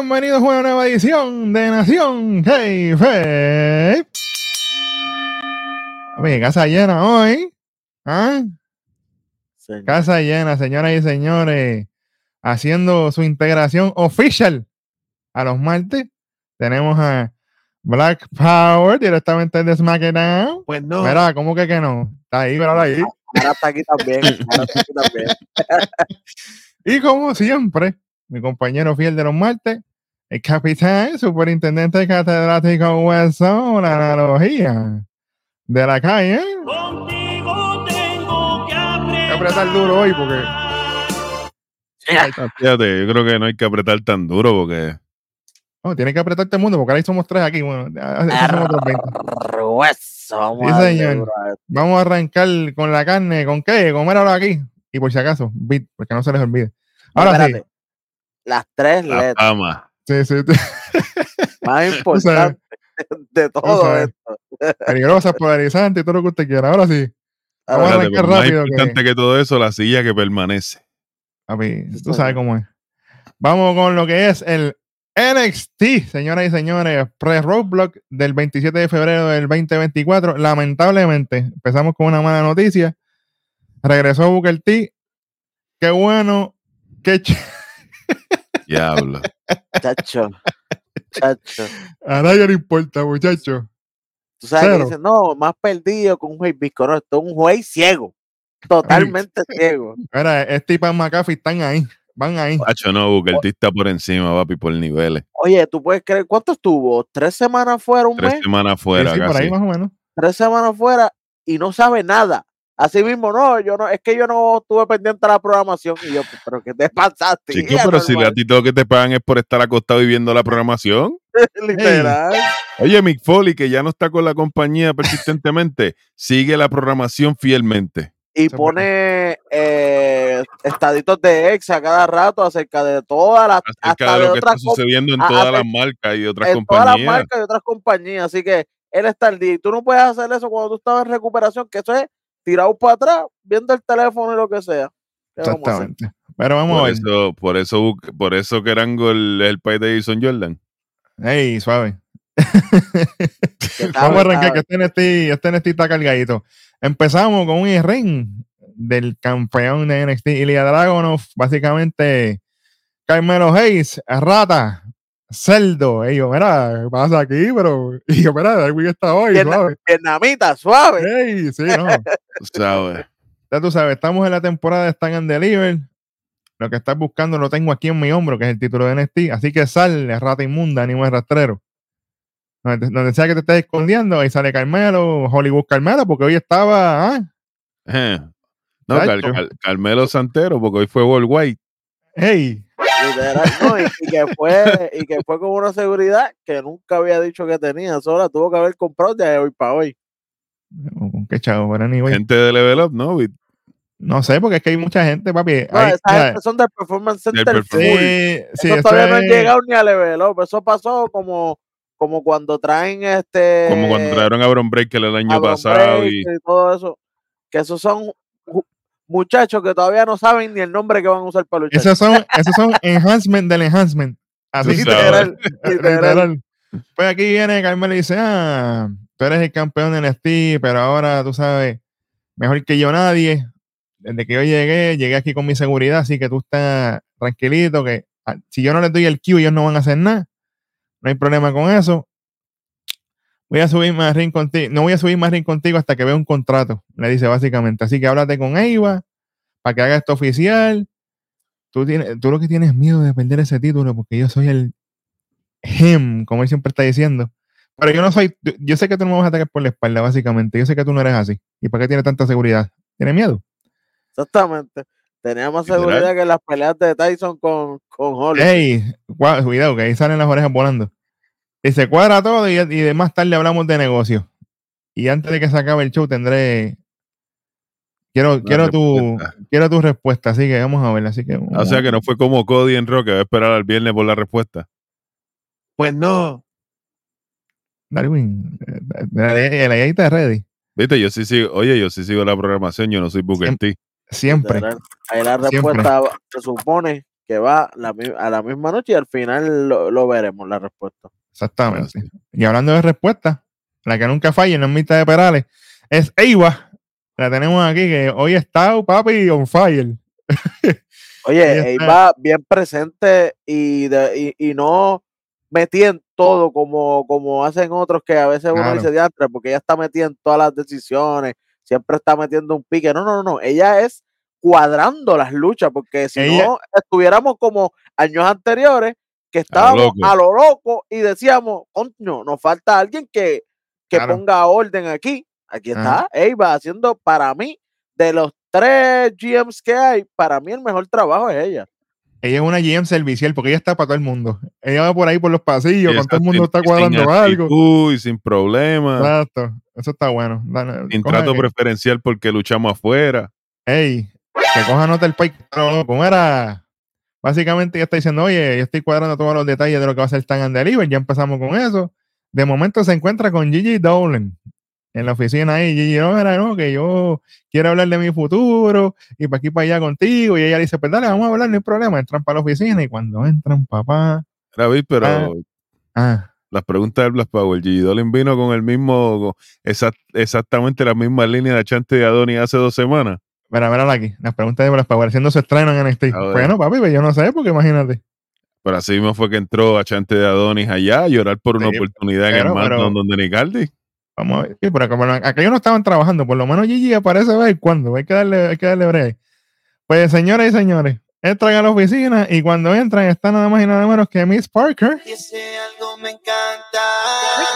bienvenidos a una nueva edición de Nación Hey Fe. Oye, casa llena hoy. ¿Ah? Señor. Casa llena, señoras y señores. Haciendo su integración oficial a los martes. Tenemos a Black Power directamente de SmackDown. Pues no. Mira, ¿cómo que que no? Está ahí, míralo ahí. Ahora está aquí también. Ahora está aquí también. Y como siempre, mi compañero fiel de los martes, el capitán, superintendente catedrático Hueso, la analogía de la calle. Contigo tengo que Hay que apretar. apretar duro hoy porque Fíjate, yo creo que no hay que apretar tan duro porque oh, tiene que apretar todo el mundo porque ahora somos tres aquí. Bueno, somos otros 20. Grueso, vamos Sí, señor. duro. Vamos a arrancar con la carne. ¿Con qué? Coméralo aquí. Y por si acaso, bit, porque no se les olvide. Ahora sí. Las tres la letras fama. Sí, sí, más importantes de todo esto. Peligrosas, polarizantes y todo lo que usted quiera. Ahora sí. Vamos a Ahora, arrancar pero más rápido que- importante que... todo eso, la silla que permanece. Papi, tú señor. sabes cómo es. Vamos con lo que es el NXT, señoras y señores, pre-roadblock del 27 de febrero del 2024. Lamentablemente, empezamos con una mala noticia. Regresó Booker T. Qué bueno, qué ch Diablo. chacho. Chacho. A nadie le importa, muchacho. Tú sabes Cero. que dicen, no, más perdido con un juez visco. No, esto es un juez ciego. Totalmente ciego. Mira, este y Pan McAfee están ahí, van ahí. Hacho, no, Booker está por encima, papi, por niveles. Oye, tú puedes creer, ¿cuánto estuvo? ¿Tres semanas fuera, un Tres mes? semanas Sí, fuera, sí, por ahí casi. más o menos. tres semanas fuera y no sabe nada. Así mismo, no, yo no, es que yo no estuve pendiente de la programación y yo, pero ¿qué te pasaste? Chico, pero si a ti todo lo que te pagan es por estar acostado y viendo la programación. literal. Oye, Mick Foley, que ya no está con la compañía persistentemente, sigue la programación fielmente. Y pone eh, estaditos de ex a cada rato acerca de todas las, Acerca hasta de de lo que está sucediendo en a- todas a- las marcas y otras en todas las compañías. marcas y otras compañías. Así que él está al día. Y tú no puedes hacer eso cuando tú estabas en recuperación, que eso es tirado para atrás, viendo el teléfono y lo que sea. ¿Qué vamos a? Exactamente. Pero vamos a Por ver. eso, por eso, por eso Kerango el, el país de Jason Jordan. Ey, suave. Vamos a sabe, arrancar, que este NXT, este NXT está cargadito. Empezamos con un ring del campeón de NXT, Ilya Dragunov, básicamente Carmelo Hayes, Rata, Cerdo. Y yo, mira, ¿qué pasa aquí? Pero, y yo, mira, Darwin está hoy, Vietna- suave. Vietnamita, suave. Ey, sí, no. Tú ¿Sabes? Ya tú sabes, estamos en la temporada de Stand and Deliver. Lo que estás buscando lo tengo aquí en mi hombro, que es el título de NXT. Así que sale, rata inmunda, animal rastrero. Donde, donde sea que te estés escondiendo, ahí sale Carmelo, Hollywood Carmelo, porque hoy estaba, ah, Eh. No, Car- Chacho. Car- Carmelo Santero, porque hoy fue World White. hey, Literal, no, y, y que fue, y que fue con una seguridad que nunca había dicho que tenía. Solo la tuvo que haber comprado de hoy para hoy. qué chavo, pero anyway. Gente de Level Up, ¿no? No sé, porque es que hay mucha gente, papi. No, Hay- gente son del Performance Center Performance- full. sí, sí, eso eso todavía no han es- llegado ni a level up. Eso pasó como, como cuando traen este. Como cuando trajeron a Breaker el año Bron pasado. Y, y todo eso. Que esos son muchachos que todavía no saben ni el nombre que van a usar para luchar. Esos son, esos son enhancement del enhancement. Así literal, literal. Literal. Pues aquí viene Carmelo y dice, ah, tú eres el campeón de NXT, pero ahora tú sabes, mejor que yo nadie. Desde que yo llegué, llegué aquí con mi seguridad, así que tú estás tranquilito, que ah, si yo no les doy el Q, ellos no van a hacer nada. No hay problema con eso. Voy a subir más ring contigo. No voy a subir más ring contigo hasta que vea un contrato, le dice básicamente. Así que háblate con Eva para que haga esto oficial. Tú, tienes, tú lo que tienes miedo de perder ese título porque yo soy el him, como él siempre está diciendo. Pero yo no soy, yo- sé que tú no me vas a atacar por la espalda, básicamente. Yo sé que tú no eres así. ¿Y por qué tienes tanta seguridad? ¿Tienes miedo? Exactamente. Tenía más seguridad que las peleas de Tyson con, con Holly. Ey, cuidado, que ahí salen las orejas volando. Y se cuadra todo y, y de más tarde hablamos de negocio. Y antes de que se acabe el show tendré... Quiero, quiero, tu, respuesta. quiero tu respuesta, así que vamos a verla. Así que, o sea que no fue como Cody en Rock, que va a esperar al viernes por la respuesta. Pues no. Darwin, eh, la, la, la está ready. Viste, yo sí sigo, oye, yo sí sigo la programación, yo no soy Booker Siempre. T. Siempre. Ahí la Siempre. respuesta se supone que va a la misma noche y al final lo, lo veremos la respuesta. Exactamente. Y hablando de respuestas, la que nunca falla, no es mitad de Perales, es Eiva. La tenemos aquí, que hoy está, papi, on fire. Oye, está. él va bien presente y, de- y, y no metí en todo como, como hacen otros que a veces uno dice diantre, porque ella está metida en todas las decisiones, siempre está metiendo un pique. No, no, no, ella es cuadrando las luchas, porque si Ella- no estuviéramos como años anteriores, que estábamos loco. a lo loco y decíamos, coño, nos falta alguien que, que Claro. ponga orden aquí. Aquí está. Eva haciendo para mí, de los tres GMs que hay, para mí el mejor trabajo es ella. Ella es una GM servicial porque ella está para todo el mundo. Ella va por ahí por los pasillos, con todo el mundo sin- está sin cuadrando algo. actitud y sin problema. Exacto. Eso está bueno. Sin trato que- preferencial porque luchamos afuera. Ey, que coja nota el país. Como era. Básicamente ella está diciendo, oye, yo estoy cuadrando todos los detalles de lo que va a ser Tan and Deliver. Ya empezamos con eso. De momento se encuentra con Gigi Dolan en la oficina ahí. Gigi, no, era, no, que yo quiero hablar de mi futuro y para aquí para allá contigo. Y ella dice, pues dale, vamos a hablar, no hay problema. Entran para la oficina y cuando entran, papá. David, pero Ah. Ah, las preguntas del Black Power, G. Dolin vino con el mismo, con exact- exactamente la misma línea de Chante y Adoni hace dos semanas. Mira, mírala aquí. Las preguntas de Blas Power haciendo su estreno en NXT. A ver. Bueno, papi, pues yo no sé, porque imagínate. Pero así mismo fue que entró a Chante de Adonis allá a llorar por una Sí, oportunidad en el pero- pero- Marathon donde Nicardi. Vamos a ver. Sí, pero como aquellos no estaban trabajando, por lo menos Gigi aparece de vez en cuando. Hay que darle, hay que darle break. Pues, señoras y señores, entran a la oficina y cuando entran está nada más y nada menos que Miss Parker, algo me encanta.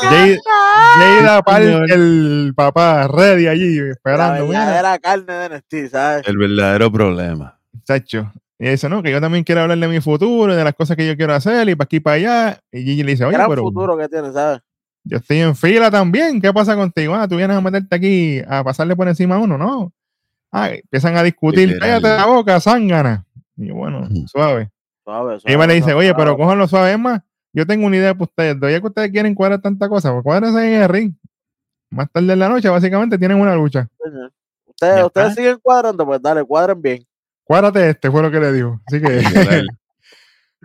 Jade- Jada señor. Parker, el papá, ready allí, La esperando. Mira, verdadera carne de NXT, ¿sabes? El verdadero problema. chacho. Y dice, no, que yo también quiero hablar de mi futuro y de las cosas que yo quiero hacer y para aquí y para allá. Y Gigi le dice, oye, pero futuro que tiene, ¿sabes? yo estoy en fila también. ¿Qué pasa contigo? Ah, tú vienes a meterte aquí a pasarle por encima a uno, ¿no? Ah, empiezan a discutir, Literal. cállate la boca, zángana. Y bueno, suave. Suave, suave, le dice, suave, oye, pero suave. cójanlo suave, es más, yo tengo una idea para ustedes. Ya que ustedes quieren cuadrar tanta cosa, pues cuádrense en el ring. Más tarde en la noche, básicamente, tienen una lucha. Ustedes, ustedes siguen cuadrando, pues dale, cuadren bien. Cuádrate este, fue lo que le dijo. Así que,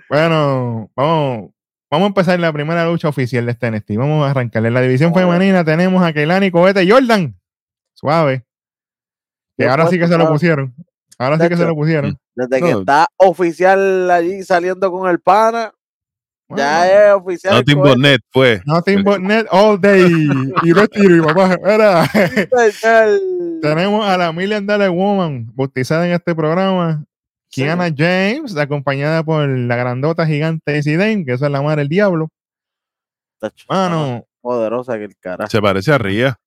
bueno, vamos, vamos a empezar la primera lucha oficial de este NXT. Vamos a arrancarle. En la división femenina tenemos a Keilani Cohete y Jordan. Suave. Que ahora sí que se lo pusieron. Ahora sí De que se lo pusieron. Desde que está oficial allí saliendo con el pana, Bueno, ya es oficial. Nothing but net fue. Nothing but net all day. Y retiro, y papá. Señor. Tenemos a la Million Dollar Woman, bautizada en este programa, Kiana James, acompañada por la grandota gigante Dane, que esa es la madre del diablo. Mano, Poderosa que el carajo. Se parece a Ría.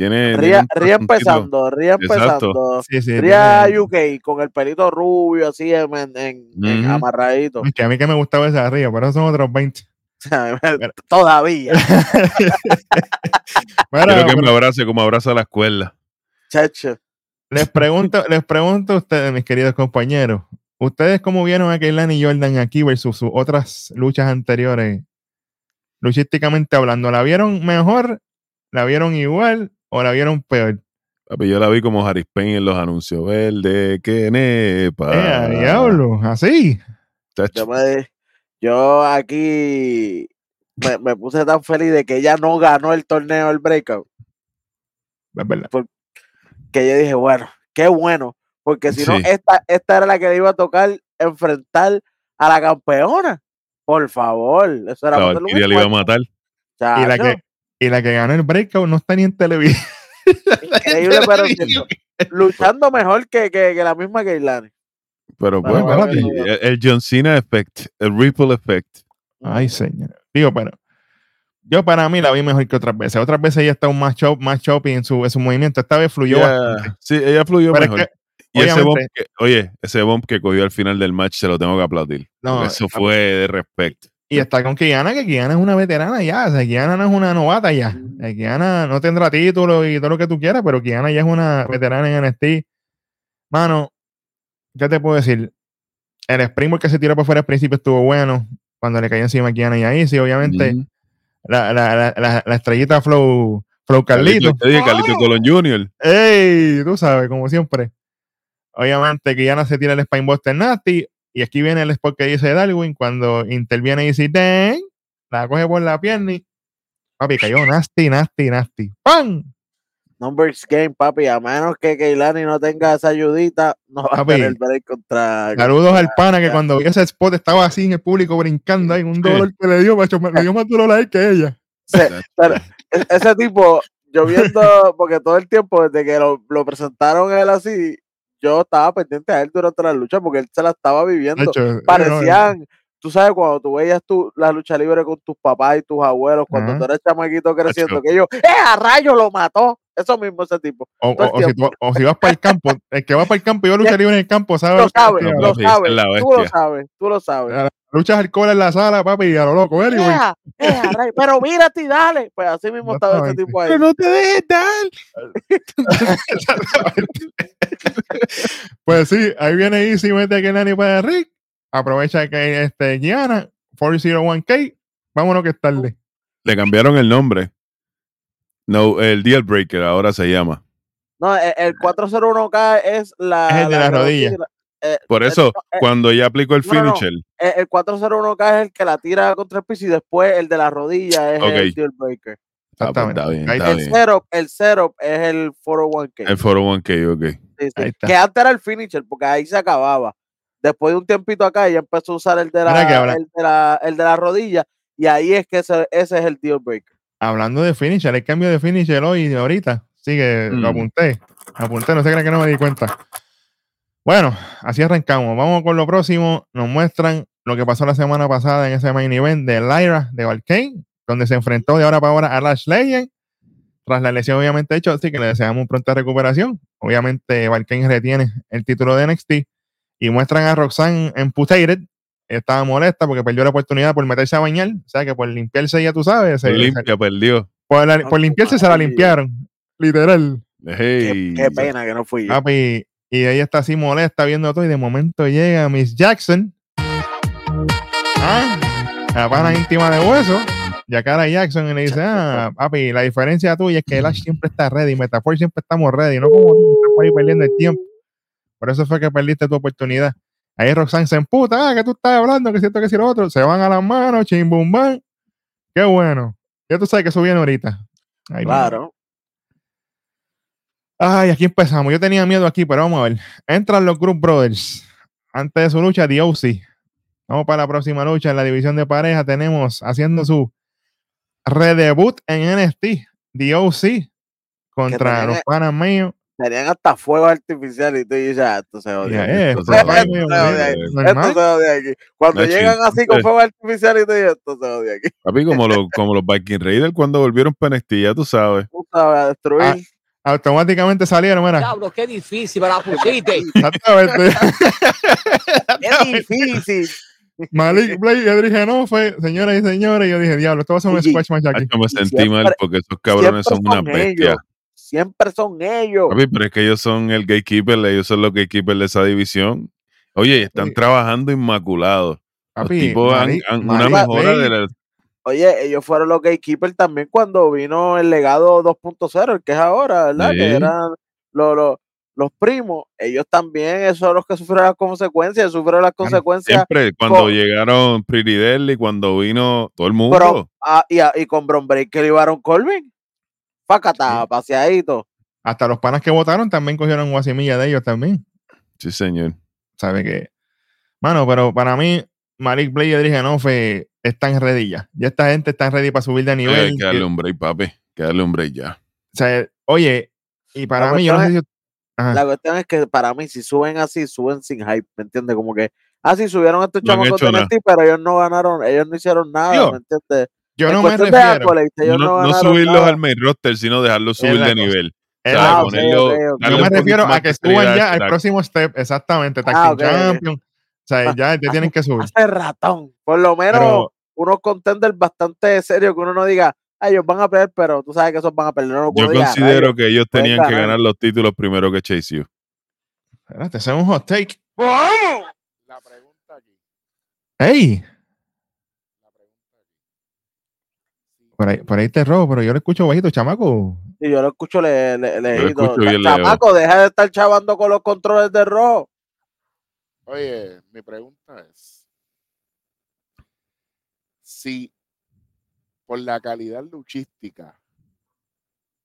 Tiene. Ría, un Ría empezando, Ría empezando. sí, sí. Ría tiene- UK con el pelito rubio así en, amarradito. Es que a mí que me gustaba esa arriba, pero son otros 20. Todavía, Quiero que me abrace como abraza la escuela. chacho. les pregunto, les pregunto a ustedes, mis queridos compañeros, ¿ustedes cómo vieron a Keilani y Jordan aquí versus sus otras luchas anteriores? Luchísticamente hablando, ¿la vieron mejor? ¿La vieron igual? ¿O la vieron peor? Papi, yo la vi como Harris Payne en los anuncios. Verde, que nepa. ¡Eh, diablo! Así. Yo, me- yo aquí me, me puse tan feliz de que ella no ganó el torneo, el breakout, Es verdad. que yo dije, bueno, qué bueno, porque si no, esta, esta era la que le iba a tocar enfrentar a la campeona. Por favor, eso era La le iba a esfuerzo, Y matar. la, que, y la que ganó el breakout no está ni en televisión. Increíble, pero siento- luchando mejor que, que, que la misma Keilani. Pero Bueno, bueno, bueno, papi, bueno. el, el John Cena effect, el ripple effect. Ay, señor. Digo, pero yo para mí la vi mejor que otras veces. Otras veces ella está un más chop, más choppy en su, en su movimiento. Esta vez fluyó Yeah. Sí, ella fluyó Pero es mejor. que, y ese bump que, oye, ese bump que cogió al final del match se lo tengo que aplaudir. No, eso fue de respeto. Y está con Kiana, que Kiana es una veterana ya. O sea, Kiana no es una novata ya. Kiana no tendrá título y todo lo que tú quieras, pero Kiana ya es una veterana en NXT. Mano, ¿qué te puedo decir? El Springboard que se tiró por fuera al principio estuvo bueno. Cuando le cayó encima a Kiana y ahí, sí, obviamente. La, la, la, la, la estrellita Flow, Flow Carlito. Carlito, oye, Carlito Colón Jr. ¡Ey! Tú sabes, como siempre. Obviamente, Kiana se tira el Spinebuster Nasty. Y aquí viene el spot que dice Darwin cuando interviene y dice, "Den", la coge por la pierna y papi cayó nasty, nasty, nasty. ¡Pam! Numbers game, papi. A menos que Keilani no tenga esa ayudita, no va a Papi, tener break contra. Saludos al pana que cuando vio ese spot estaba así en el público brincando ahí, un dolor que le dio, macho, me- le dio más dolor a él que ella. Pero e- ese tipo, yo viendo, porque todo el tiempo desde que lo, lo presentaron a él así, yo estaba pendiente a él durante la lucha porque él se la estaba viviendo. Eh, no, Parecían, tú sabes, cuando tú veías tú, la lucha libre con tus papás y tus abuelos, cuando Ajá. tú eres chamaquito creciendo, que ellos, ¡eh, a rayo lo mató! Eso mismo, ese tipo. O, si tú- o si vas para el campo, el que va para el campo y va a luchar libre en el campo, sabe Lo que sabes, lo sabes, tú lo sabes, tú lo sabes. Luchas alcohol en la sala, papi, y a lo loco, anyway. ¡Ea, ea, a rayo! Pero mírate y dale. Pues así mismo estaba ese tipo ahí. Pero no te dejes dar. Pues sí, ahí viene Easy, mete a Nani para Rick. Aprovecha que este Gianna, 401k. Vámonos que es tarde. Le cambiaron el nombre. No, el Deal Breaker ahora se llama. No, e- el 401k es la. Es el de la rodilla. eh, Por eh, eso, no, eh, cuando ella aplicó el no, no, no. finisher, eh, el 401k es el que la tira contra el piso y después el de la rodilla es el deal breaker. Ah, pues, Exactamente. está bien, Ahí está El bien. setup, el setup es el 401k. el 401k, ok. sí, sí, ahí está. Que antes era el finisher, porque ahí se acababa. Después de un tiempito acá, ella empezó a usar el de la, el de la, el de la rodilla, y ahí es que ese, ese es el deal breaker. Hablando de finisher, el cambio de finisher hoy de ahorita. Sí, que lo Mm. apunté. Apunté, no se crean que no me di cuenta. Bueno, así arrancamos. Vamos con lo próximo. Nos muestran lo que pasó la semana pasada en ese main event de Lyra de Valkane, donde se enfrentó de ahora para ahora a Lash Legend. Tras la lesión, obviamente, hecho, así que le deseamos pronta recuperación. Obviamente, Valkane retiene el título de NXT y muestran a Roxanne Estaba molesta porque perdió la oportunidad por meterse a bañar. O sea, que por limpiarse, ya tú sabes, se- limpia, perdió. por, la- por limpiarse se la limpiaron. Literal. Qué, Hey. qué pena que no fui yo. Papi, y ella está así molesta viendo todo y de momento llega Miss Jackson. Ah, la pana íntima de hueso. Yakara Jackson y le dice, ah, papi, la diferencia tuya es que el Ash siempre está ready, Metafor siempre estamos ready, no como tú estás por ahí perdiendo el tiempo. Por eso fue que perdiste tu oportunidad. Ahí Roxanne se emputa, ah, que tú estás hablando, que siento que si lo otro, se van a las manos, chim bum bam. Qué bueno. Ya tú sabes que eso viene ahorita. Ay. Claro. Ay, aquí empezamos. Yo tenía miedo aquí, pero vamos a ver. Entran los Group Brothers. Antes de su lucha, The OC. Vamos para la próxima lucha en la división de pareja. Tenemos haciendo su redebut en NXT. The OC contra los panas míos. Tenían hasta fuego artificial y tú dices, ah, esto se odia. Eh, Esto esto se odia, medio- esto se odia medio aquí. normal. Esto se odia aquí. Cuando llegan así con entonces- fuego artificial y tú dices, esto se odia aquí. Papi, como, los como los Viking Raiders cuando volvieron para ya tú sabes. Tú sabes, a destruir. Ah, Automáticamente salieron, mira. Diablo, qué difícil me la pusiste. Exactamente. es difícil. Malik Blake y Edric Genofe, señoras y señores. Yo dije, diablo, esto va a ser un Sí. squash match aquí. Macho, me sentí siempre- mal porque esos cabrones son una bestia. ellos. Siempre son ellos. Papi, pero es que ellos son el gatekeeper, ellos son los gatekeepers de esa división. Oye, están Sí. trabajando inmaculados. Los Papi, han, una mejora de la, Oye, ellos fueron los gatekeepers también cuando vino el legado 2.0, el que es ahora, ¿verdad? Sí. Que eran los, los, los primos. Ellos también, esos son los que sufrieron las consecuencias, sufrieron las consecuencias. siempre cuando con- llegaron Pretty Deadly, cuando vino todo el mundo. Ah, y con Bron Breaker y Baron Corbin. Facata, paseadito. Hasta los panas que votaron también cogieron guasimilla de ellos también. Sí, señor. ¿Sabe que Mano, pero para mí, Malik Blade y Edric Genofe están ready ya. Ya esta gente está ready para subir de nivel. Hay que darle un break, papi. Que darle un break ya. o sea, oye, y para La mí, yo no sé cuestión si. Ajá. La cuestión es que para mí, si suben así, suben sin hype, ¿me entiendes? Como que, ah, sí, subieron estos No chamacos de pero ellos no ganaron, ellos no hicieron nada, Yo, ¿me entiendes? Yo no me refiero. ellos No, no, no ganaron subirlos nada. al main roster, sino dejarlos subir de cosa. nivel. O sea, Ah, ponerlo-. Yo me refiero a que suban ya al próximo step, exactamente, Tag Ah, Team ok, ok. Champion. O sea, ya, ya tienen que subir. Hace ratón. Por lo menos Pero- unos contenders bastante serios que uno no diga, ah, ellos van a perder, pero tú sabes que esos van a perder. No, Yo diga, considero que ellos tenían que ganar. los títulos primero que Chase U. Espérate, ese es un hot take. La pregunta aquí. ¡Ey! Por ahí, por ahí te robo, pero yo lo escucho bajito, chamaco. Y yo lo escucho le, le, escucho bien. Chamaco, deja de estar chavando con los controles de rojo. Oye, mi pregunta es: si por la calidad luchística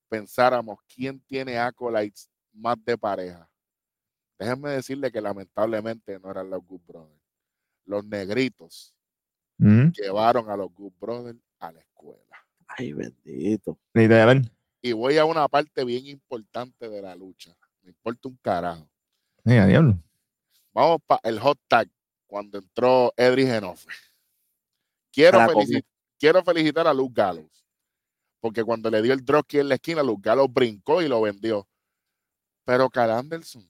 pensáramos quién tiene acolytes más de pareja, déjenme decirle que lamentablemente no eran los Good Brothers. Los negritos Mm, llevaron a los Good Brothers a la escuela. Ay, bendito. literal. Y voy a una parte bien importante de la lucha. Me importa un carajo. Sí, a diablo. Vamos para el hot tag cuando entró Edri Genofe. Quiero, felici- felicitar a Luke Gallows. Porque cuando le dio el dropkick en la esquina, Luke Gallows brincó y lo vendió. Pero Carl Anderson,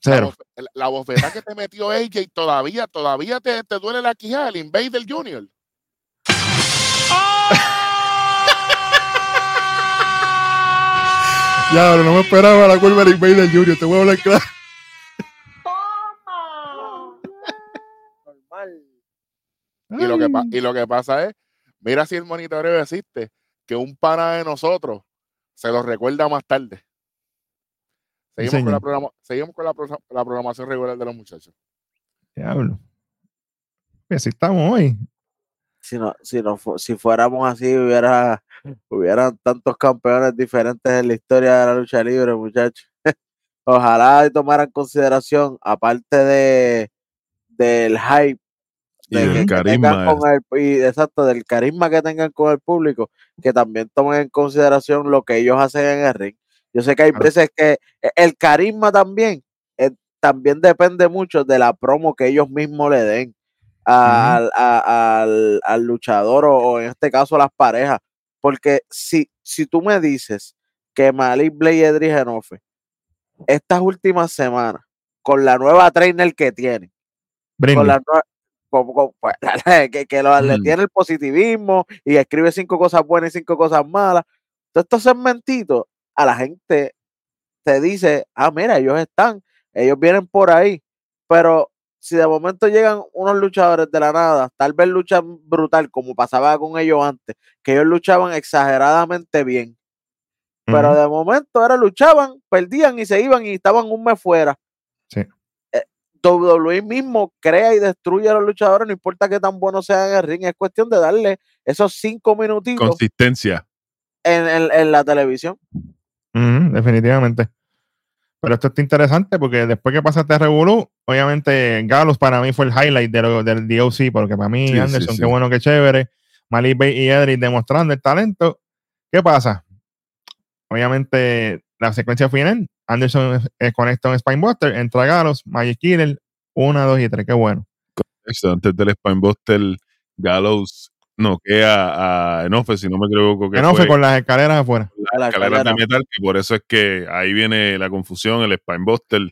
Cero. la bofetada que te metió AJ todavía, todavía te, te duele la quijada, el Invader Junior. Ya, no me esperaba la curva de Invader Junior, te voy a hablar claro. Normal. Y lo, que, pa- y lo que pasa es, mira si el monitoreo existe, que un pana de nosotros se lo recuerda más tarde. Seguimos, con la, señor. programa- seguimos con la, pro- la programación regular de los muchachos. Diablo. Pues así estamos hoy. Si, no, si, no si fuéramos así, hubiera, hubieran tantos campeones diferentes en la historia de la lucha libre, muchachos. Ojalá y tomaran consideración, aparte de del hype Y de del que- que carisma. tengan con el, y exacto, del carisma que tengan con el público, que también tomen en consideración lo que ellos hacen en el ring. Yo sé que hay veces que e- el carisma también, eh, también depende mucho de la promo que ellos mismos le den a- al, a- al- al luchador o, o en este caso a las parejas. Porque si, si tú me dices que Malik Blade y Genofe estas últimas semanas, con la nueva trainer que tienen, con la nue- con- con- pues, que, que lo- le tiene el positivismo y escribe cinco cosas buenas y cinco cosas malas. Todos estos segmentitos a la gente te dice, ah, mira, ellos están, ellos vienen por ahí, pero si de momento llegan unos luchadores de la nada, tal vez luchan brutal como pasaba con ellos antes, que ellos luchaban exageradamente bien, pero de momento ahora luchaban, perdían y se iban y estaban un mes fuera. Sí. Eh, WWE mismo crea y destruye a los luchadores, no importa qué tan buenos sean en el ring, es cuestión de darle esos cinco minutitos Consistencia. en, en- en la televisión. Definitivamente. Pero esto está interesante porque después que pasaste Revolu, obviamente Gallows para mí fue el highlight de lo- del DOC, porque para mí Sí, Anderson, sí. qué bueno, qué chévere. Malik Bay y Edric demostrando el talento. ¿Qué pasa? Obviamente la secuencia final, Anderson eh, conecta un Spinebuster, entra Gallows, Magic Killer, una, dos y tres, qué bueno. Antes del Spinebuster, Gallows noquea a Enofe, si no me equivoco. Que fue con las escaleras afuera. De metal, que por eso es que ahí viene la confusión, el Spinebuster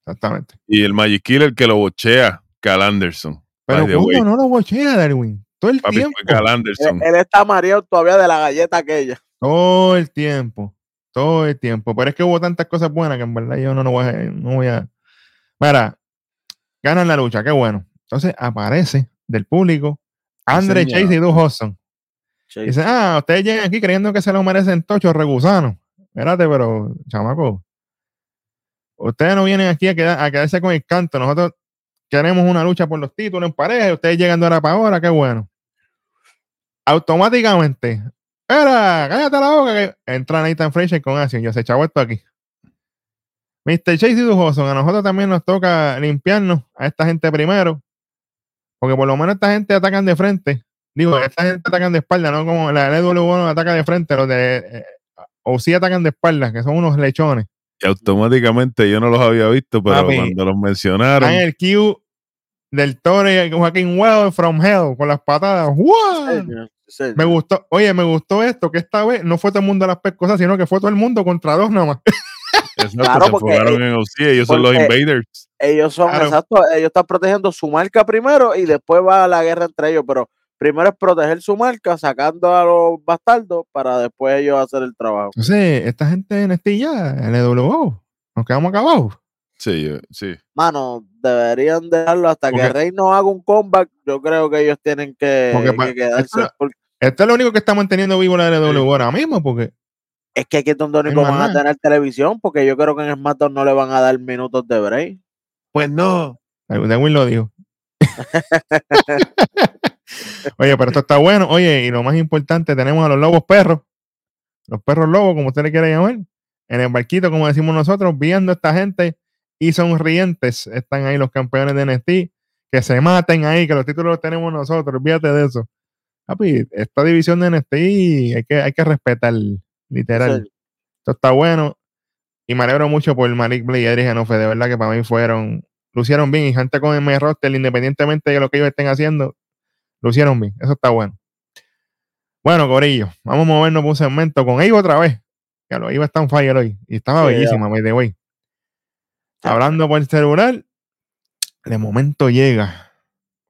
Exactamente. y el Magic Killer que lo bochea, Cal Anderson. Pero ¿cómo no lo bochea, Darwin? Todo el papi, tiempo. Cal Él, Anderson. él está mareado todavía de la galleta aquella. Todo el tiempo. Todo el tiempo. Pero es que hubo tantas cosas buenas que en verdad yo no, no voy, a, no voy a. Mira, ganan la lucha, qué bueno. Entonces aparece del público Andre. Chase y Doug Hudson. Dice, ah, ustedes llegan aquí creyendo que se lo merecen tochos regusanos. Espérate, pero, chamaco. Ustedes no vienen aquí a, quedar- a quedarse con el canto. Nosotros queremos una lucha por los títulos en pareja ustedes llegan de hora para hora, qué bueno. Automáticamente, era, cállate la boca, que entra Nathan Fraser con Action. Yo se chavo esto aquí. Mr. Chase y Doug Hudson, a nosotros también nos toca limpiarnos a esta gente primero. Porque por lo menos esta gente atacan de frente. Digo, esta gente atacan de espalda, no como la LW no ataca de frente, los de eh, o sí atacan de espalda, que son unos lechones. Y automáticamente yo no los había visto, pero Papi, cuando los mencionaron, Están en el Q del Toro y Joaquín Well from Hell con las patadas. ¡Wow! Me gustó, oye, me gustó esto, que esta vez no fue todo el mundo a las pescosas, sino que fue todo el mundo contra dos nada más. exacto, Claro, se porque- enfocaron en OC, ellos son los invaders. Ellos son, Claro. exacto, ellos están protegiendo su marca primero y después va la guerra entre ellos, pero primero es proteger su marca, sacando a los bastardos para después ellos hacer el trabajo. Entonces, esta gente en estilla, LWO, nos quedamos acabados. Sí, yo- sí. Mano, deberían dejarlo hasta que Porque- Rey no haga un comeback. Yo creo que ellos tienen que, que quedarse. esto- porque Esto es lo único que está manteniendo vivo la LWO ahora mismo, porque es que aquí es donde único van a tener televisión, porque yo creo que en SmackDown no le van a dar minutos de break. Pues no. Dewin lo dijo. Oye, pero esto está bueno. Oye, y lo más importante, tenemos a los lobos perros, los perros lobos, como usted le quiere llamar, en el barquito, como decimos nosotros, viendo a esta gente y sonrientes. Están ahí los campeones de NXT, que se maten ahí, que los títulos los tenemos nosotros, olvídate de eso. Papi, esta división de NXT hay que, hay que respetar, literal. Sí. Esto está bueno. Y me alegro mucho por Malik Blade y Edric Genofe. De verdad que para mí fueron, lucieron bien. Y gente con el roster, independientemente de lo que ellos estén haciendo, lucieron bien. Eso está bueno. Bueno, Corillo, vamos a movernos por un segmento con Evo otra vez. Que lo iba a estar en fire hoy. Y estaba Sí, bellísima, by the way. Hablando por el celular, de momento llega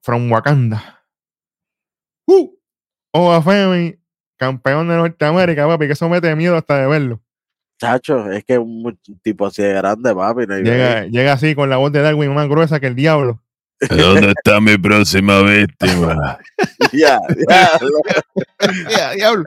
from Wakanda. Uh, Oba Femi, campeón de Norteamérica, papi, que eso mete miedo hasta de verlo. Chacho, es que un un tipo así de grande, papi. No hay Llega, llega así con la voz de Darwin más gruesa que el diablo. ¿Dónde está mi próxima víctima? Ya, ya. Ya, diablo.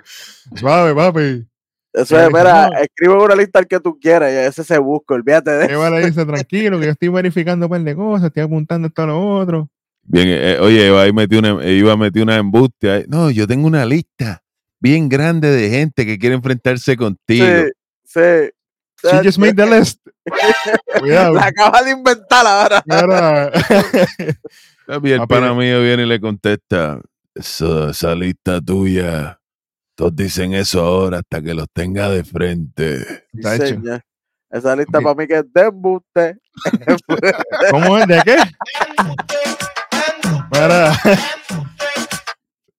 Suave, papi. Eso es, dice, mira, escribe una lista al que tú quieras y ese se busca, olvídate de eso. Eva le dice, tranquilo, que yo estoy verificando un par de cosas, estoy apuntando esto a lo otro. Bien, eh, oye, Eva ahí metió una, iba a meter una embuste. ahí. No, yo tengo una lista bien grande de gente que quiere enfrentarse contigo. Sí, sí. She just made the list. Cuidado. La acabas de inventar ahora. Mira. Papi, el pana mío viene y le contesta, "Eso- esa lista tuya, todos dicen eso ahora hasta que los tenga de frente. Señor. Esa lista para mí que es de embuste. ¿Cómo es? ¿De qué? Mira.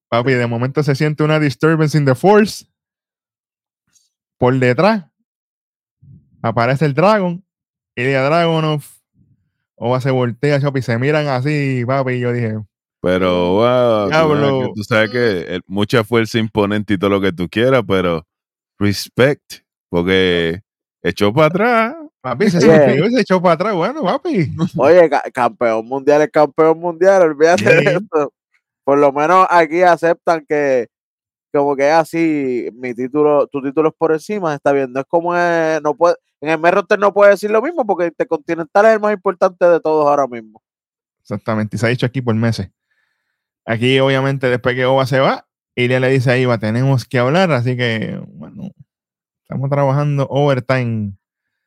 Papi, de momento se siente una disturbance in the force. Por detrás aparece el Dragon. Ilya Dragonov. Oba se voltea, papi, se miran así, papi. Y yo dije, Pero, wow, tú, sabes Diablo. que- tú sabes que el- mucha fuerza imponente y todo lo que tú quieras, pero respect, porque echó para atrás. papi, se sonrió y se echó para atrás. Bueno, papi. Oye, ca- campeón mundial es campeón mundial, olvídate de eso. Por lo menos aquí aceptan que como que es así, mi título, tu título es por encima, está bien. No es como es, no puede, en el roster no puede decir lo mismo porque Intercontinental es el más importante de todos ahora mismo. Exactamente. Y se ha dicho aquí por meses. Aquí, obviamente, después que Oba se va, Ilya le dice a Iva, tenemos que hablar. Así que, bueno, estamos trabajando overtime.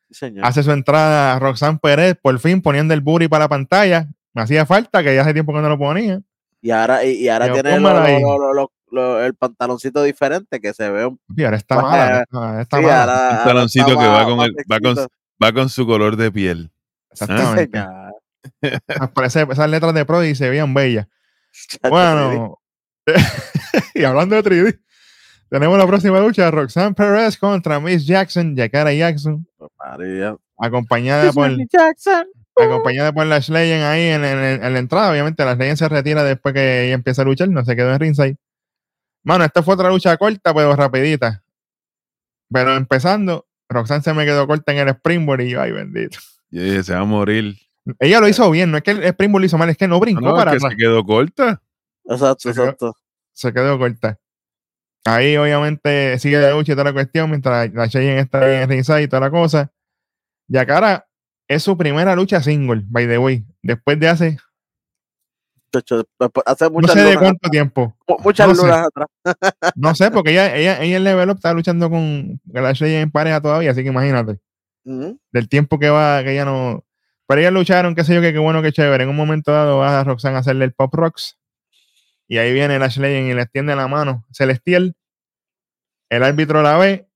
Sí, señor. Hace su entrada Roxanne Pérez, por fin poniendo el booty para la pantalla. Me hacía falta, que ya hace tiempo que no lo ponía. Y ahora, y, y ahora Yo, tiene lo- pónmela lo- ahí. Lo- el pantaloncito diferente que se ve un Y ahora está Pues, mala. Está, está sí, mala. ahora- Un ahora taloncito está que va con más el- va con- sexito. Va con su color de piel. Exactamente. Parece- esas letras de Prodi se veían bellas. Bueno, y hablando de 3D, tenemos la próxima lucha: Roxanne Perez contra Miss Jackson, Yakara Jackson, María. acompañada por, Jackson. acompañada por Lash Legend ahí en, en- en la entrada. Obviamente, Lash Legend se retira después que ella empieza a luchar, no se quedó en ringside. Mano, esta fue otra lucha corta, pero rapidita. Pero empezando, Roxanne se me quedó corta en el Springboard y yo, ay, bendito. Dije, se va a morir. Ella lo hizo bien, no es que el Springboard lo hizo mal, es que no brincó No, es para que atrás. se quedó corta. Exacto, Se quedó- exacto. se quedó corta. Ahí obviamente sigue la lucha y toda la cuestión mientras la Cheyenne está ahí en el ringside y toda la cosa. Yakara es su primera lucha single, by the way, después de hace No sé de cuánto tiempo. mu- muchas no lunas atrás. No sé, porque ella, ella, ella en Level Up está luchando con la Cheyenne en pareja todavía, así que imagínate, Ujú. del tiempo que va, que ella no... Pero ellas lucharon, qué sé yo, que qué bueno, qué chévere. En un momento dado va a Roxanne a hacerle el Pop Rocks. Y ahí viene la Legend y le extiende la mano. Celestial. El árbitro la ve.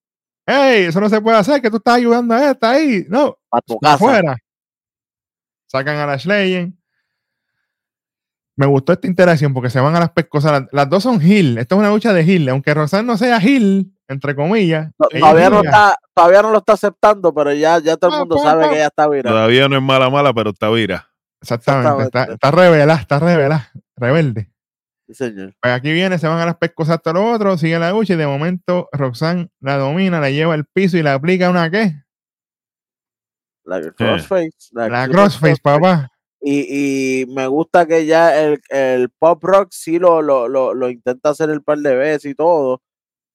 ¡Ey! Eso no se puede hacer, que tú estás ayudando a esta ahí. No, tu casa. afuera. Sacan a la Legend. Me gustó esta interacción porque se van a las pescosas. Las, las dos son Hill. Esto es una lucha de Hill. Aunque Roxanne no sea Hill, entre comillas. Ella Todavía no, está, todavía no lo está aceptando, pero ya, ya todo el Ah, mundo pa, sabe que ella está virada. Todavía no es mala, mala, pero está vira. Exactamente. Está, Exactamente. está revelada, está revelada. Rebelde. Sí, señor. Pues aquí viene, se van a las pescosas hasta lo otro, sigue la lucha y de momento Roxanne la domina, la lleva al piso y la aplica una qué? La crossface. La super crossface, papá. Y, y me gusta que ya el, el pop rock sí lo, lo, lo, lo intenta hacer el par de veces y todo,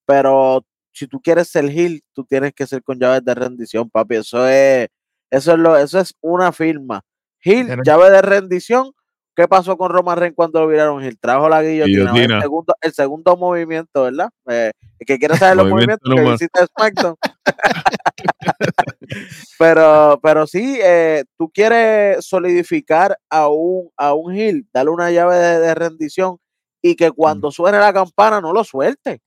pero si tú quieres ser heel, tú tienes que ser con llaves de rendición, papi. Eso es, eso es lo, eso es una firma Hill, llave de rendición. ¿Qué pasó con Roman Reigns cuando lo viraron Hill? Trajo la guillotina. Guillotina. El segundo, el segundo movimiento, ¿verdad? Eh, el que quiere saber los Movimiento movimientos, que SmackDown. pero, pero sí, eh, tú quieres solidificar a un, a un Hill, darle una llave de, de rendición y que cuando suene la campana no lo suelte.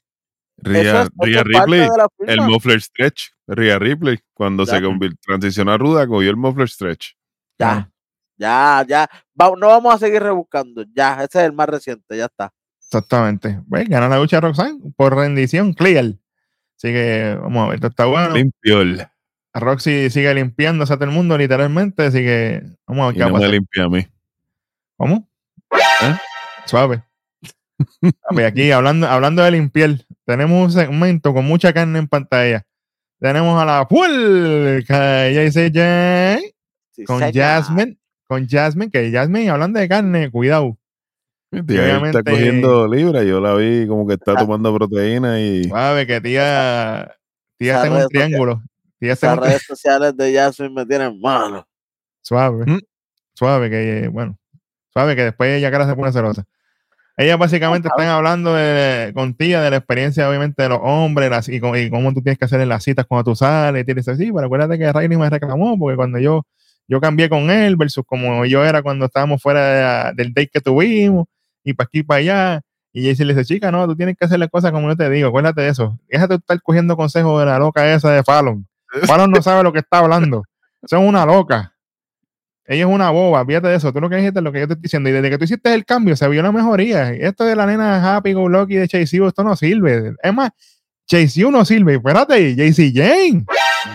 Es- parte Ripley, el muffler stretch. Rhea Ripley, cuando se Ya. convir- transicionó a Ruda, cogió el muffler stretch. Ya, ya, ya. Va- no vamos a seguir rebuscando. Ya, ese es el más reciente, ya está. Exactamente. Pues gana la lucha Roxanne por rendición clear. Así que vamos a ver, esto está bueno. Limpio el. Roxy sigue limpiándose a todo el mundo, literalmente. Así que vamos a ver Y qué va a no me pasar. limpia a mí. ¿Cómo? ¿Eh? Suave. Aquí hablando, hablando de limpiar, tenemos un segmento con mucha carne en pantalla. Tenemos a la puerca JCJ Sí, con señor. Jasmine. Con Jasmine, que Jasmine, hablando de carne, cuidado. Obviamente- está cogiendo libra. Yo la vi como que está Ah. tomando proteína y. Suave, que tía, tía en un triángulo. Tía un redes sociales de Jasmine me tienen malo. Suave. ¿Mm? Suave, que bueno. Suave, que después ella cara se pone celosa. Ellas básicamente están hablando de, con tía de la experiencia, obviamente, de los hombres las- y, cómo- y cómo tú tienes que hacer en las citas cuando tú sales. Y tú dices, sí, pero acuérdate que Riley me reclamó porque cuando yo, yo cambié con él versus como yo era cuando estábamos fuera de- del date que tuvimos y para aquí y para allá. Y Jaycee le dice, chica, no, tú tienes que hacer las cosas como yo te digo, acuérdate de eso. Déjate de estar cogiendo consejos de la loca esa de Fallon. Fallon no sabe lo que está hablando. Eso es una loca. Ella es una boba, fíjate de eso. Tú lo que dijiste es lo que yo te estoy diciendo. Y desde que tú hiciste el cambio, se vio la mejoría. Esto de la nena Happy Go Lucky de Chase U, esto no sirve. Es más, Chase U no sirve. Espérate, JC Jane.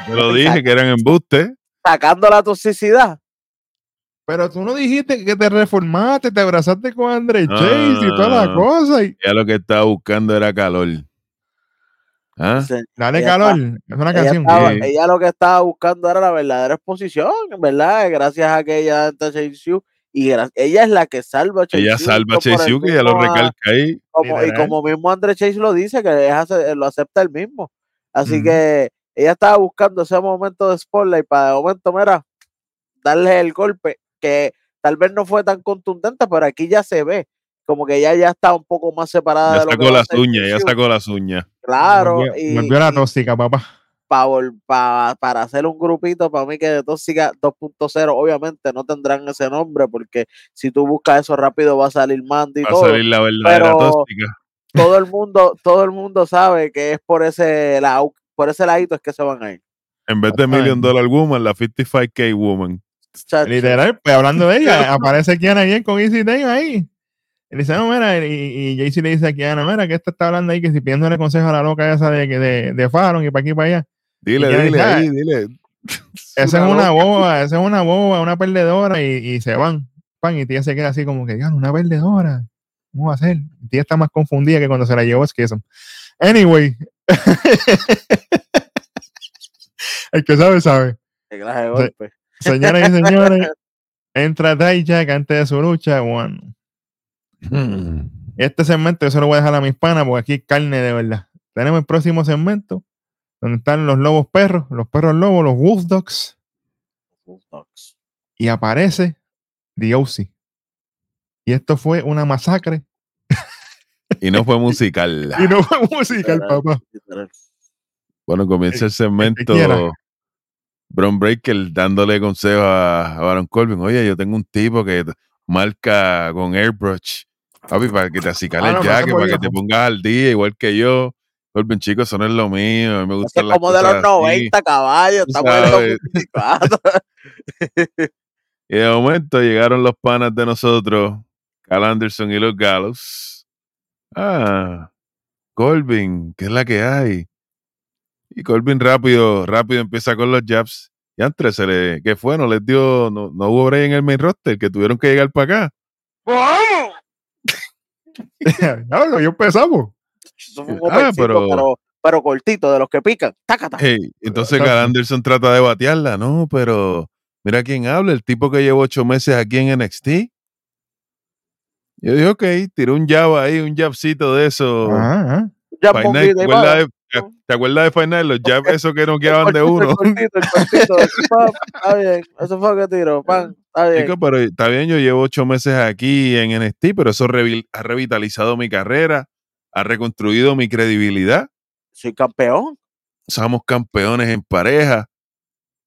Te lo dije que eran embustes. Sacando la toxicidad. Pero tú no dijiste que te reformaste, te abrazaste con Andre Chase y toda la cosa. Y Ya lo que estaba buscando era calor. ¿Ah? Dale calor. es una Ella, canción. estaba- Sí. ella lo que estaba buscando era la verdadera exposición, ¿verdad? Gracias a que ella entra a Chase y ella es la que salva a Chase Ella salva a Chase que ya lo recalca ahí. como- y como mismo André Chase lo dice, que lo acepta el mismo. Así que ella estaba buscando ese momento de spotlight para de momento, mira, darle el golpe, que tal vez no fue tan contundente, pero aquí ya se ve, como que ella ya está un poco más separada Ya de lo sacó a las uñas, ya sacó las uñas. Claro, Volvió, y, volvió la tóxica, papá. pa vol- pa- para hacer un grupito, para mí que de Tóxica 2.0, obviamente no tendrán ese nombre, porque si tú buscas eso rápido va a salir Mandy y Va a todo. salir la verdadera pero- tóxica. Todo el mundo, todo el mundo sabe que es por ese lado, por ese ladito es que se van a ir. En vez de Million Dollar Woman, la 55K Woman. Chacho. Literal, pues hablando de ella, aparece Kiana bien con Easy Day ahí. Y dice, no, mira, y, y Jaycee le dice a Kiana, mira, que esta está hablando ahí, que si pidiéndole consejo a la loca esa de, de, de Fallon y para aquí y para allá. Dile, dile dice, ahí, dile. Esa es una boba, esa es una boba, una perdedora, y, y se van. Pan, y tía se queda así como que, diablo, una perdedora. ¿Cómo va a ser? Tía está más confundida que cuando se la llevó Skizom. Anyway. El que sabe, sabe. De. Señoras y señores, entra Dijak antes de su lucha. Bueno, Hmm. este segmento yo se lo voy a dejar a mis panas porque aquí hay carne de verdad. Tenemos el próximo segmento donde están los lobos perros, los perros lobos, los wolf dogs, y aparece The OC. Y esto fue una masacre Y no fue musical. y no fue musical, papá. Bueno, comienza el segmento. Bron Breaker dándole consejo a, a Baron Corbin. Oye, yo tengo un tipo que marca con airbrush. Papi, para que te acicale Ah, no, jaque, fue para que te pongas al día, igual que yo. Corbin, chicos, eso no es lo mío. A mí me Ese gustan es como de los así. 90 caballos, Tú estamos en el sabes. 2024. Y de momento llegaron los panas de nosotros, Cal Anderson y los Gallows. Ah, Colvin, ¿qué es la que hay? Y Colvin rápido, rápido empieza con los jabs. Y antes se le, ¿qué fue? No les dio, no, no hubo break en el main roster, que tuvieron que llegar para acá. Diablo, yo empezamos. Eso fue un Ah, pero- pero... pero cortito, de los que pican. Hey, entonces. Cal Anderson trata de batearla, no, pero mira quién habla, el tipo que llevó ocho meses aquí en NXT. Yo dije, ok, tiró un jab ahí, un jabcito de eso. Ajá, ajá. Night, ¿te acuerdas de- ¿te ¿Te acuerdas de Final? Los jabs esos que no quedaban de uno. El cortito, el cortito. Pam, Está bien. Eso fue lo que tiró. Pan. Está bien. Chico, pero está bien, yo llevo ocho meses aquí en NXT, pero eso ha revitalizado mi carrera, ha reconstruido mi credibilidad. Soy campeón. Somos campeones en pareja.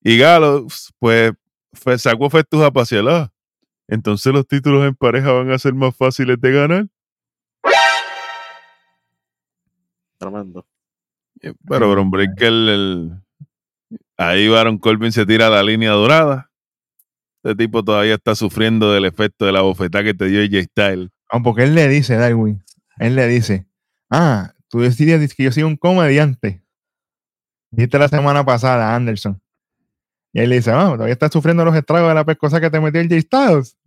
Y Gallows, pues, fue, sacó efectos apacialados. Entonces los títulos en pareja van a ser más fáciles de ganar. Tremendo. Eh, Pero Bron Breakker, el- ahí Baron Corbin se tira a la línea dorada. Este tipo todavía está sufriendo del efecto de la bofetada que te dio AJ Styles. Ah, porque él le dice, Darwin, él le dice, ah, tú decides que yo soy un comediante. Dijiste la semana pasada, Anderson. Y él le dice, ah, todavía estás sufriendo los estragos de la pescosa que te metió el J Styles.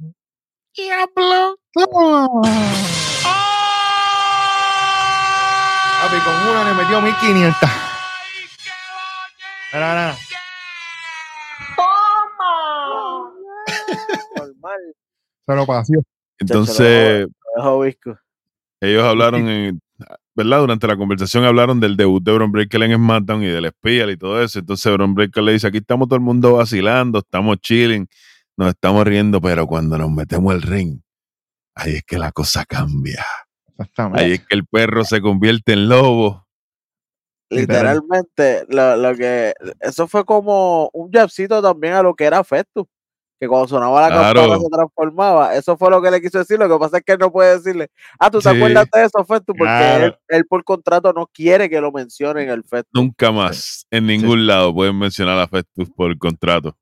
¡Diablo! ¡Toma! Papi, con una le metió 1500. Mira, mira. Normal. Se lo pasó. Entonces, ellos hablaron, en, ¿verdad? Durante la conversación hablaron del debut de Bron Breakker en SmackDown y del Spiel y todo eso. Entonces Bron Breakker le dice, aquí estamos todo el mundo vacilando, estamos chilling, nos estamos riendo, pero cuando nos metemos el ring, ahí es que la cosa cambia. Exactamente. Ahí es que el perro se convierte en lobo. Literal. Literalmente, lo, lo que. Eso fue como un jabcito también a lo que era Festus. Que cuando sonaba la Claro. campana se transformaba. Eso fue lo que le quiso decir. Lo que pasa es que él no puede decirle. Ah, ¿tú te acuerdas de eso, Festus? Porque Claro. él, él por contrato no quiere que lo mencionen el Festus. Nunca más, en ningún lado, pueden mencionar a Festus por contrato.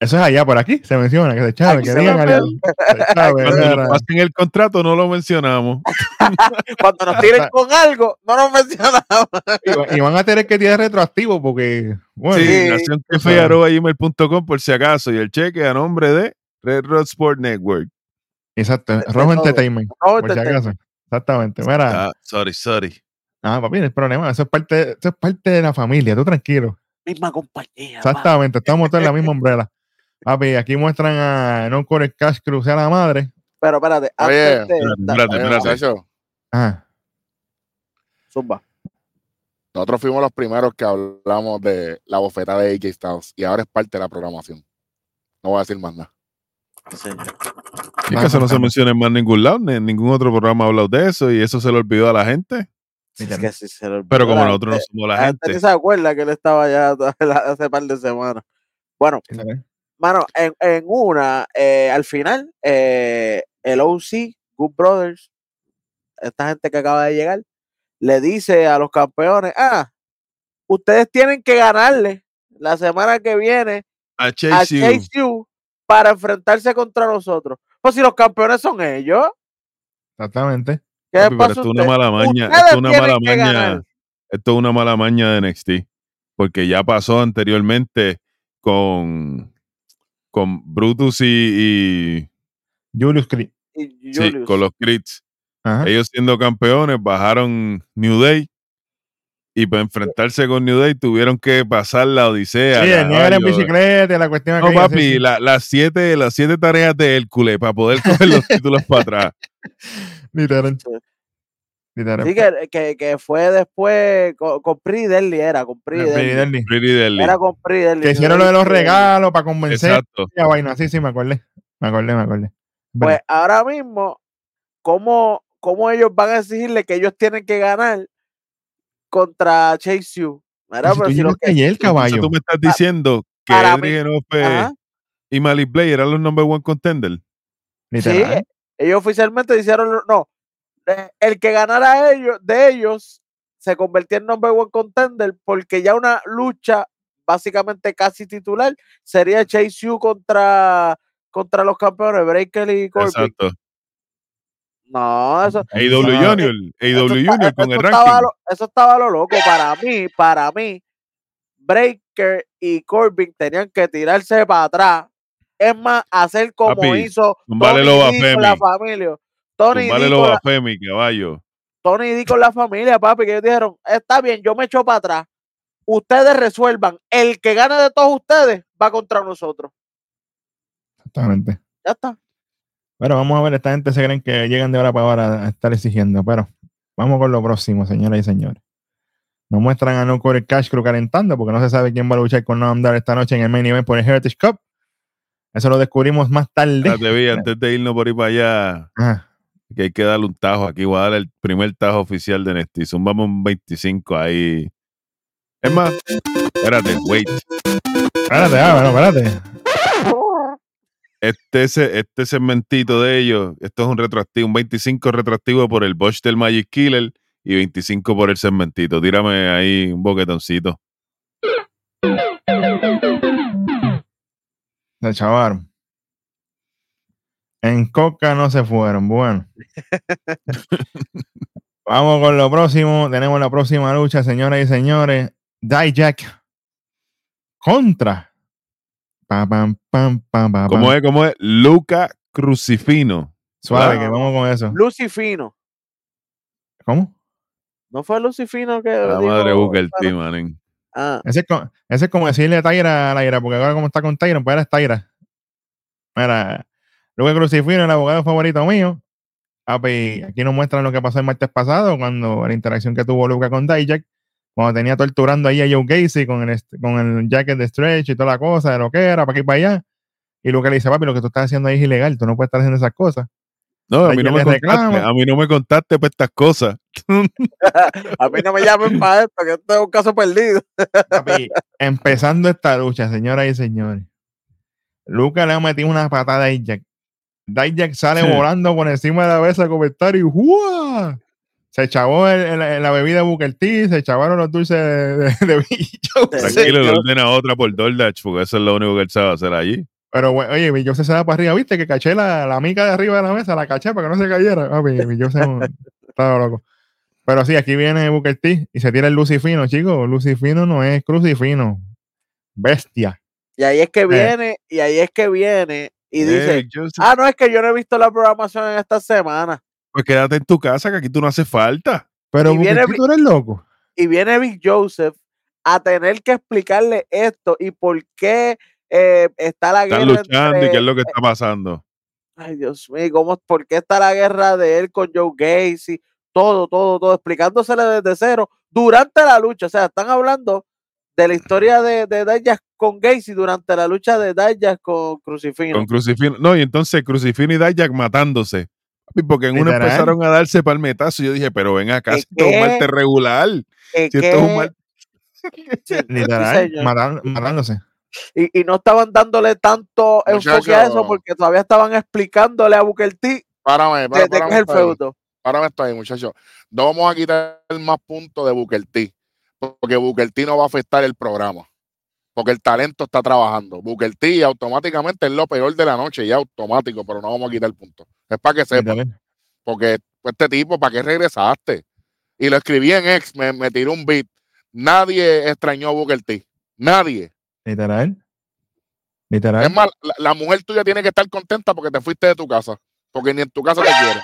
Eso es allá por aquí, se menciona, que se chave, Aquí que digan allá. Se chave, Cuando mira. nos pasen el contrato no lo mencionamos. Cuando nos tiren con algo, no nos mencionamos. Y, va- y van a tener que tirar retroactivo porque, bueno, Sí, gmail.com por si acaso. Y el cheque a nombre de Red Road Sport Network. exacto, Rojo. Entertainment, Rojo por si acaso. Exactamente, mira. Ah, sorry, sorry. Ah, papi, no hay problema, eso es parte, eso es parte de la familia, tú tranquilo. Misma compañía. pa. Exactamente, estamos todos en la misma umbrella. Papi, aquí muestran a No Core Cash Cruce a la madre. Pero espérate, Oye, antes espérate, espérate. Muchacho, Ah, Zumba. nosotros fuimos los primeros que hablamos de la bofetada de AJ Styles y ahora es parte de la programación. No voy a decir más nada. señor. Y que eso no se menciona en más ningún lado, ni en ningún otro programa ha hablado de eso y eso se le olvidó a la gente. Es que sí se le olvidó Pero como la nosotros no somos la La gente gente, ni se acuerda que él estaba allá hace par de semanas. Bueno, mano, en, en una, eh, al final, eh, el OC, Good Brothers, esta gente que acaba de llegar, le dice a los campeones, ah, ustedes tienen que ganarle la semana que viene a a Chase U. Chase U para enfrentarse contra nosotros. Pues si los campeones son ellos, exactamente. ¿qué Papi, pero esto es una mala maña. Ustedes Esto es una mala maña. Esto es una mala maña de NXT. Porque ya pasó anteriormente con, con Brutus y, Julius Creed. Y y- sí, Julius. con los Crits. Ellos siendo campeones bajaron New Day y para enfrentarse con New Day tuvieron que pasar la odisea. Sí, el nivel en caballo. bicicleta, la cuestión No, papi, sí. la- las siete, las siete tareas de Hércules para poder coger los títulos para atrás. Literal. Sí. Literal. Sí, que, que, que fue después con, con Pri era con Pri. Era con Pri. Que hicieron lo de los regalos para convencer. Exacto. a vaina. Sí, sí, me acordé. Me acordé, me acordé. Pues ahora mismo, ¿cómo, ¿cómo ellos van a exigirle que ellos tienen que ganar contra Chase U? Pero si pero si que- ayer, caballo. tú me estás diciendo que para Edric mí- Enofe Ajá. y Malik Blade eran los number one contender. Literal. ellos oficialmente hicieron, lo- no, el que ganara ellos, de ellos se convertía en number one contender porque ya una lucha básicamente casi titular sería Chase U contra, contra los campeones Breaker y Corbin. Exacto. No, eso, AW. Junior, AW Junior con el estaba ranking. lo- eso estaba lo loco. Para mí, para mí, Breaker y Corbin tenían que tirarse para atrás. Es más, hacer como Papi, hizo lo la familia. Tony Vale D, lo con la, Bafemi, caballo. Tony D con la familia, papi, que ellos dijeron, está bien, yo me echo para atrás. Ustedes resuelvan. El que gane de todos ustedes va contra nosotros. Exactamente. Ya está. Pero vamos a ver, esta gente se creen que llegan de hora para hora a estar exigiendo, pero vamos con lo próximo, señoras y señores. Nos muestran a No Core Cash Crew calentando porque no se sabe quién va a luchar con Noam Dar esta noche en el main event por el Heritage Cup. Eso lo descubrimos más tarde. Ya te vi, antes de irnos por ahí para allá, Ajá. Que hay que darle un tajo. Aquí voy a dar el primer tajo oficial de Nesty. Vamos un 25 ahí. Es más, espérate, wait. Espérate, ah, bueno, espérate. Este, este segmentito de ellos, esto es un retroactivo, un 25 retroactivo por el Bosch del Magic Killer y 25 por el segmentito. Tírame ahí un boquetoncito. Se chavaron. En Coca no se fueron. Bueno. Vamos con lo próximo. Tenemos la próxima lucha, señoras y señores. Dijak contra. Pam, pam, pam, pam, pam, ¿Cómo es? ¿Cómo es? Luca Crucifino. Suave, que vamos con eso. Lucifino. ¿Cómo? ¿No fue Lucifino que La madre busca el team, manín. Ah, Ese es, como, ese es como decirle Tyra a la ira, porque ahora como está con Tyra, pues es Tyra. Mira, Luke Crucifino, el abogado favorito mío. Ah, pues, aquí nos muestran lo que pasó el martes pasado, cuando la interacción que tuvo Luca con Dijak, cuando tenía torturando ahí a Joe Gacy con el, con el jacket de stretch y toda la cosa, de lo que era, para aquí y para allá. Y Luca le dice, papi, lo que tú estás haciendo ahí es ilegal, tú no puedes estar haciendo esas cosas. No, a mí no me contaste. A mí no me contaste para estas cosas. a mí no me llamen para esto, que esto es un caso perdido. Papi, empezando esta lucha, señoras y señores. Luca le ha metido una patada a Dijak. Dijak sale Sí. volando por encima de la mesa de comentario y ¡juá! Se chavó el- el- la bebida Booker T, se chavaron los dulces de, de. Tranquilo, le ordena otra por DoorDash, porque eso es lo único que él sabe hacer allí. Pero oye, Big Joe se da para arriba, viste que caché la, la mica de arriba de la mesa, la caché para que no se cayera. Papi, Big Joe se estaba loco. Pero sí, aquí viene Booker T y se tira el Lucifino, chicos. Lucifino no es crucifino. Bestia. Y ahí es que viene, y ahí es que viene y dice, Eh, ah, no, es que yo no he visto la programación en esta semana. Pues quédate en tu casa, que aquí tú no hace falta. Pero Y viene tú eres loco. Y viene Big Joseph a tener que explicarle esto y por qué eh, está la Están guerra. luchando y entre- qué es lo que está pasando. Ay, Dios mío, ¿cómo, ¿por qué está la guerra de él con Joe Gacy? Todo, todo, todo, explicándosele desde cero durante la lucha. O sea, están hablando de la historia de, de Dijak con Gacy durante la lucha de Dijak con Crucifino. Con Crucifino. No, y entonces Crucifino y Dijak matándose. Porque en uno Literal. empezaron a darse palmetazo. y Yo dije, pero ven acá, ¿Qué, si esto es un? Marte regular. Si esto es un mal- Literal, matan- matándose. y, y no estaban dándole tanto enfoque a eso porque todavía estaban explicándole a Booker T Párame, qué es el feudo. Párame esto ahí, muchachos. No vamos a quitar más puntos de Booker T. Porque Booker T no va a afectar el programa. Porque el talento está trabajando. Booker T automáticamente es lo peor de la noche, ya automático, pero no vamos a quitar puntos. Es para que sepan. Porque pues, este tipo, ¿para qué regresaste? Y lo escribí en X, me, me tiró un beat. Nadie extrañó a Booker T. Nadie. Literal. Literal. Es más, la, la mujer tuya tiene que estar contenta porque te fuiste de tu casa. Porque ni en tu casa te quieren.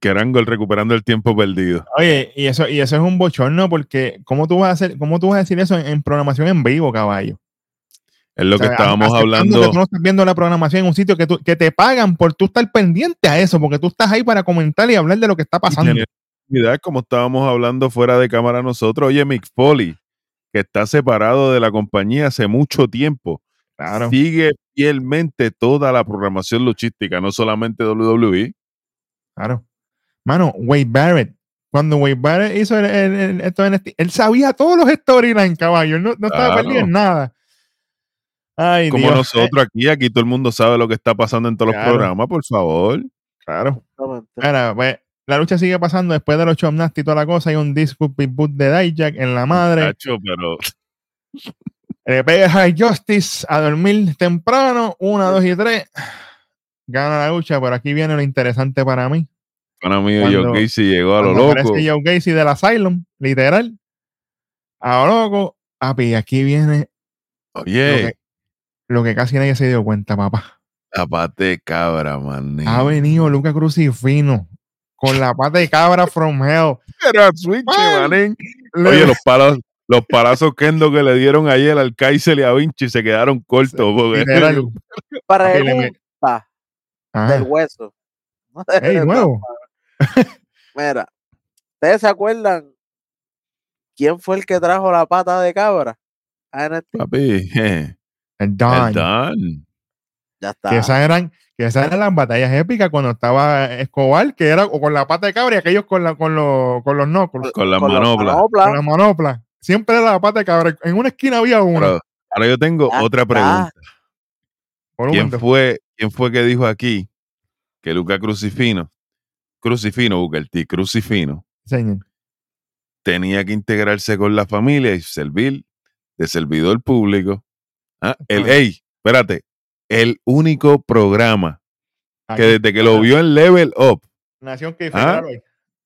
Kerangol recuperando el tiempo perdido. Oye, y eso, y eso es un bochorno porque ¿cómo tú vas a hacer, cómo tú vas a decir eso en, en programación en vivo, caballo? Es lo O sea, que estábamos hablando. Que tú no estás viendo la programación en un sitio que, tú- que te pagan por tú estar pendiente a eso, porque tú estás ahí para comentar y hablar de lo que está pasando. actividad, como estábamos hablando fuera de cámara nosotros. Oye, Mick Foley, que está separado de la compañía hace mucho tiempo, Claro. sigue fielmente toda la programación luchística, no solamente WWE. Claro. Mano, Wade Barrett. Cuando Wade Barrett hizo el, el- el- esto en este- él sabía todos los storylines, caballo. Él no, no estaba Claro. perdido en nada. Ay, Como Dios. nosotros aquí, aquí todo el mundo sabe lo que está pasando en todos Claro. los programas, por favor. Claro. Mira, pues, la lucha sigue pasando después de los Chop Nasty y toda la cosa. Hay un disco Boot de Dijak en la madre. Chacho, pero Le pega High Justice a dormir temprano. Una, dos y tres. Gana la lucha, pero aquí viene lo interesante para mí. Para mí Cuando- Joe Gacy llegó a lo loco. Joe Gacy del Asylum, literal. A lo loco. Papi, aquí viene lo Oye, que, lo que casi nadie se dio cuenta, papá. la pata de cabra, man. Ha venido Luca Crucifino con la pata de cabra from hell. Era switch, manín. Oye, los palos, los palazos Kendo que le dieron ayer al Kaiser y a Vinci se quedaron cortos. Porque Pregunta Ajá. del hueso. Ey, nuevo. Mira, ¿ustedes se acuerdan ¿quién fue el que trajo la pata de cabra? Papi, je, El Don. el Don. Ya está. Que esas eran, que esas eran las batallas épicas cuando estaba Escobar, que era o con la pata de cabra y aquellos con, la, con, los, con los knuckles, Con la Con manopla. manoplas. con la manopla. Siempre era la pata de cabra. En una esquina había uno. Pero ahora yo tengo Ya otra está. pregunta. ¿Quién fue, ¿Quién fue que dijo aquí que Luca Crucifino, Crucifino, T, Crucifino, Señor. tenía que integrarse con la familia y servir de servidor público? Ah, El, Ajá. ey, espérate, el único programa que desde que lo vio en Level Up, Nación que Ah.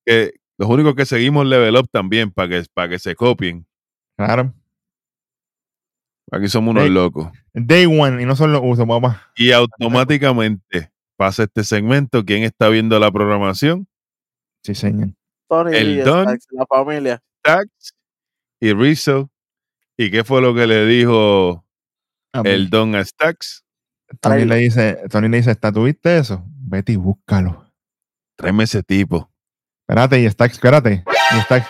que los únicos que seguimos Level Up también para que, para que se copien. Claro. Aquí somos unos locos. Day one y no solo lo uso, papá. Y automáticamente pasa este segmento. ¿Quién está viendo la programación? Sí, señor. Tony el Díaz, Don. La familia. Tax y Rizzo. ¿Y qué fue lo que le dijo el Don a Stax? Tony le dice, Tony le dice, ¿está tuviste eso? Vete y búscalo. Tráeme ese tipo. Espérate, y Stax, espérate. Y Stax,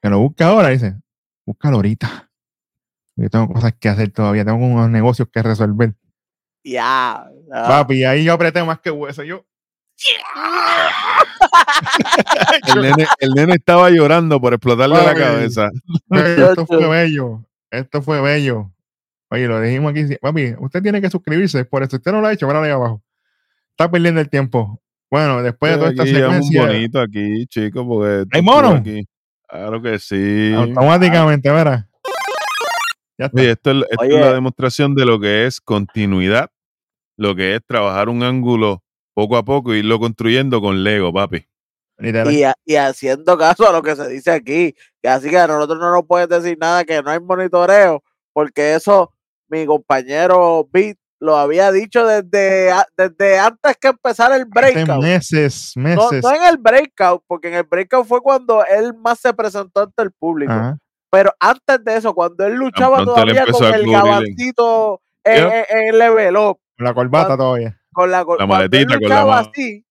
que lo busca ahora, dice, búscalo ahorita. Yo tengo cosas que hacer todavía, tengo unos negocios que resolver. Ya. Ya. Papi, ahí yo apreté más que hueso. Yo, El nene, el nene estaba llorando por explotarle la cabeza. esto fue bello. Esto fue bello. Oye, lo dijimos aquí. Papi, usted tiene que suscribirse. Por eso usted no lo ha hecho, ahora ahí abajo. Está perdiendo el tiempo. Bueno, después de toda esta Aquí llevamos un secuencia, bonito aquí, chicos, porque ¿Hay esto mono? aquí- Claro que sí. automáticamente, verá. Ya está. Oye, esto, es, esto es Oye. la demostración de lo que es continuidad, lo que es trabajar un ángulo poco a poco y irlo construyendo con Lego, papi. Y, ha- y haciendo caso a lo que se dice aquí. Que así que a nosotros no nos pueden decir nada que no hay monitoreo, porque eso mi compañero Beat lo había dicho desde, desde antes que empezara el Hace breakout. meses, No, meses. no en el breakout, porque en el breakout fue cuando él más se presentó ante el público. Ajá. Pero antes de eso, cuando él luchaba todavía con el el- gabancito en, Yep. en- en level up, Con la corbata Cuando- todavía. con la, él maletita, con la así,